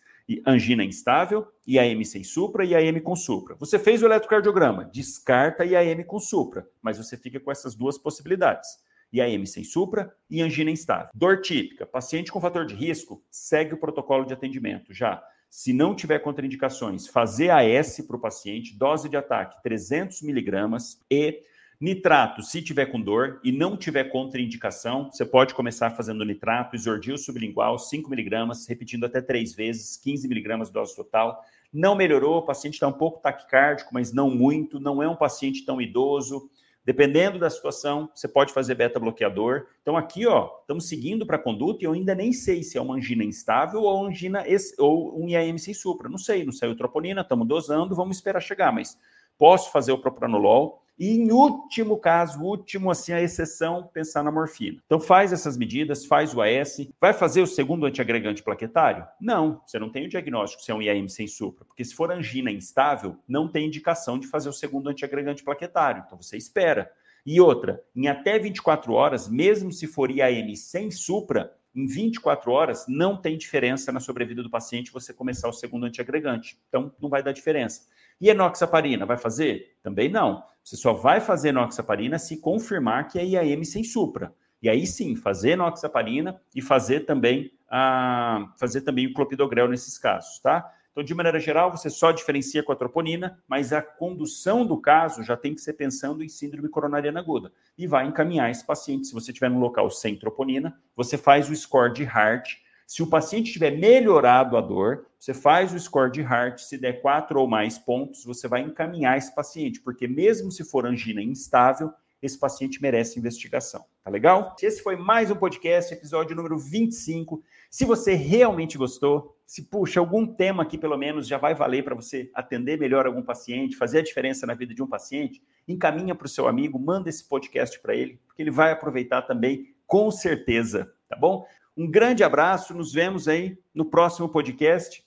Angina instável, IAM sem supra e IAM com supra. Você fez o eletrocardiograma, descarta IAM com supra, mas você fica com essas duas possibilidades. IAM sem supra e angina instável. Dor típica, paciente com fator de risco, segue o protocolo de atendimento já. Se não tiver contraindicações, fazer AS para o paciente, dose de ataque 300 miligramas e Nitrato, se tiver com dor e não tiver contraindicação, você pode começar fazendo nitrato, isordil sublingual, 5 miligramas, repetindo até três vezes, 15 miligramas dose total. Não melhorou, o paciente está um pouco taquicárdico, mas não muito, não é um paciente tão idoso. Dependendo da situação, você pode fazer beta-bloqueador. Então, aqui, ó, estamos seguindo para a conduta e eu ainda nem sei se é uma angina instável ou angina ou um IAM sem supra. Não sei, não saiu troponina, estamos dosando, vamos esperar chegar, mas posso fazer o propranolol e em último caso, último assim a exceção, pensar na morfina. Então faz essas medidas, faz o AS, vai fazer o segundo antiagregante plaquetário? Não, você não tem o diagnóstico se é um IAM sem supra, porque se for angina instável, não tem indicação de fazer o segundo antiagregante plaquetário, então você espera. E outra, em até 24 horas, mesmo se for IAM sem supra, em 24 horas não tem diferença na sobrevida do paciente você começar o segundo antiagregante. Então não vai dar diferença. E enoxaparina, vai fazer? Também não. Você só vai fazer enoxaparina se confirmar que é IAM sem supra. E aí sim, fazer noxaparina e fazer também, a, fazer também o clopidogrel nesses casos, tá? Então, de maneira geral, você só diferencia com a troponina, mas a condução do caso já tem que ser pensando em síndrome coronariana aguda. E vai encaminhar esse paciente. Se você estiver no local sem troponina, você faz o score de Hart. Se o paciente tiver melhorado a dor, você faz o score de Hart. Se der quatro ou mais pontos, você vai encaminhar esse paciente, porque mesmo se for angina instável, esse paciente merece investigação. Tá legal? Esse foi mais um podcast, episódio número 25. Se você realmente gostou, se puxa, algum tema aqui pelo menos já vai valer para você atender melhor algum paciente, fazer a diferença na vida de um paciente, encaminha para o seu amigo, manda esse podcast para ele, porque ele vai aproveitar também, com certeza, tá bom? Um grande abraço, nos vemos aí no próximo podcast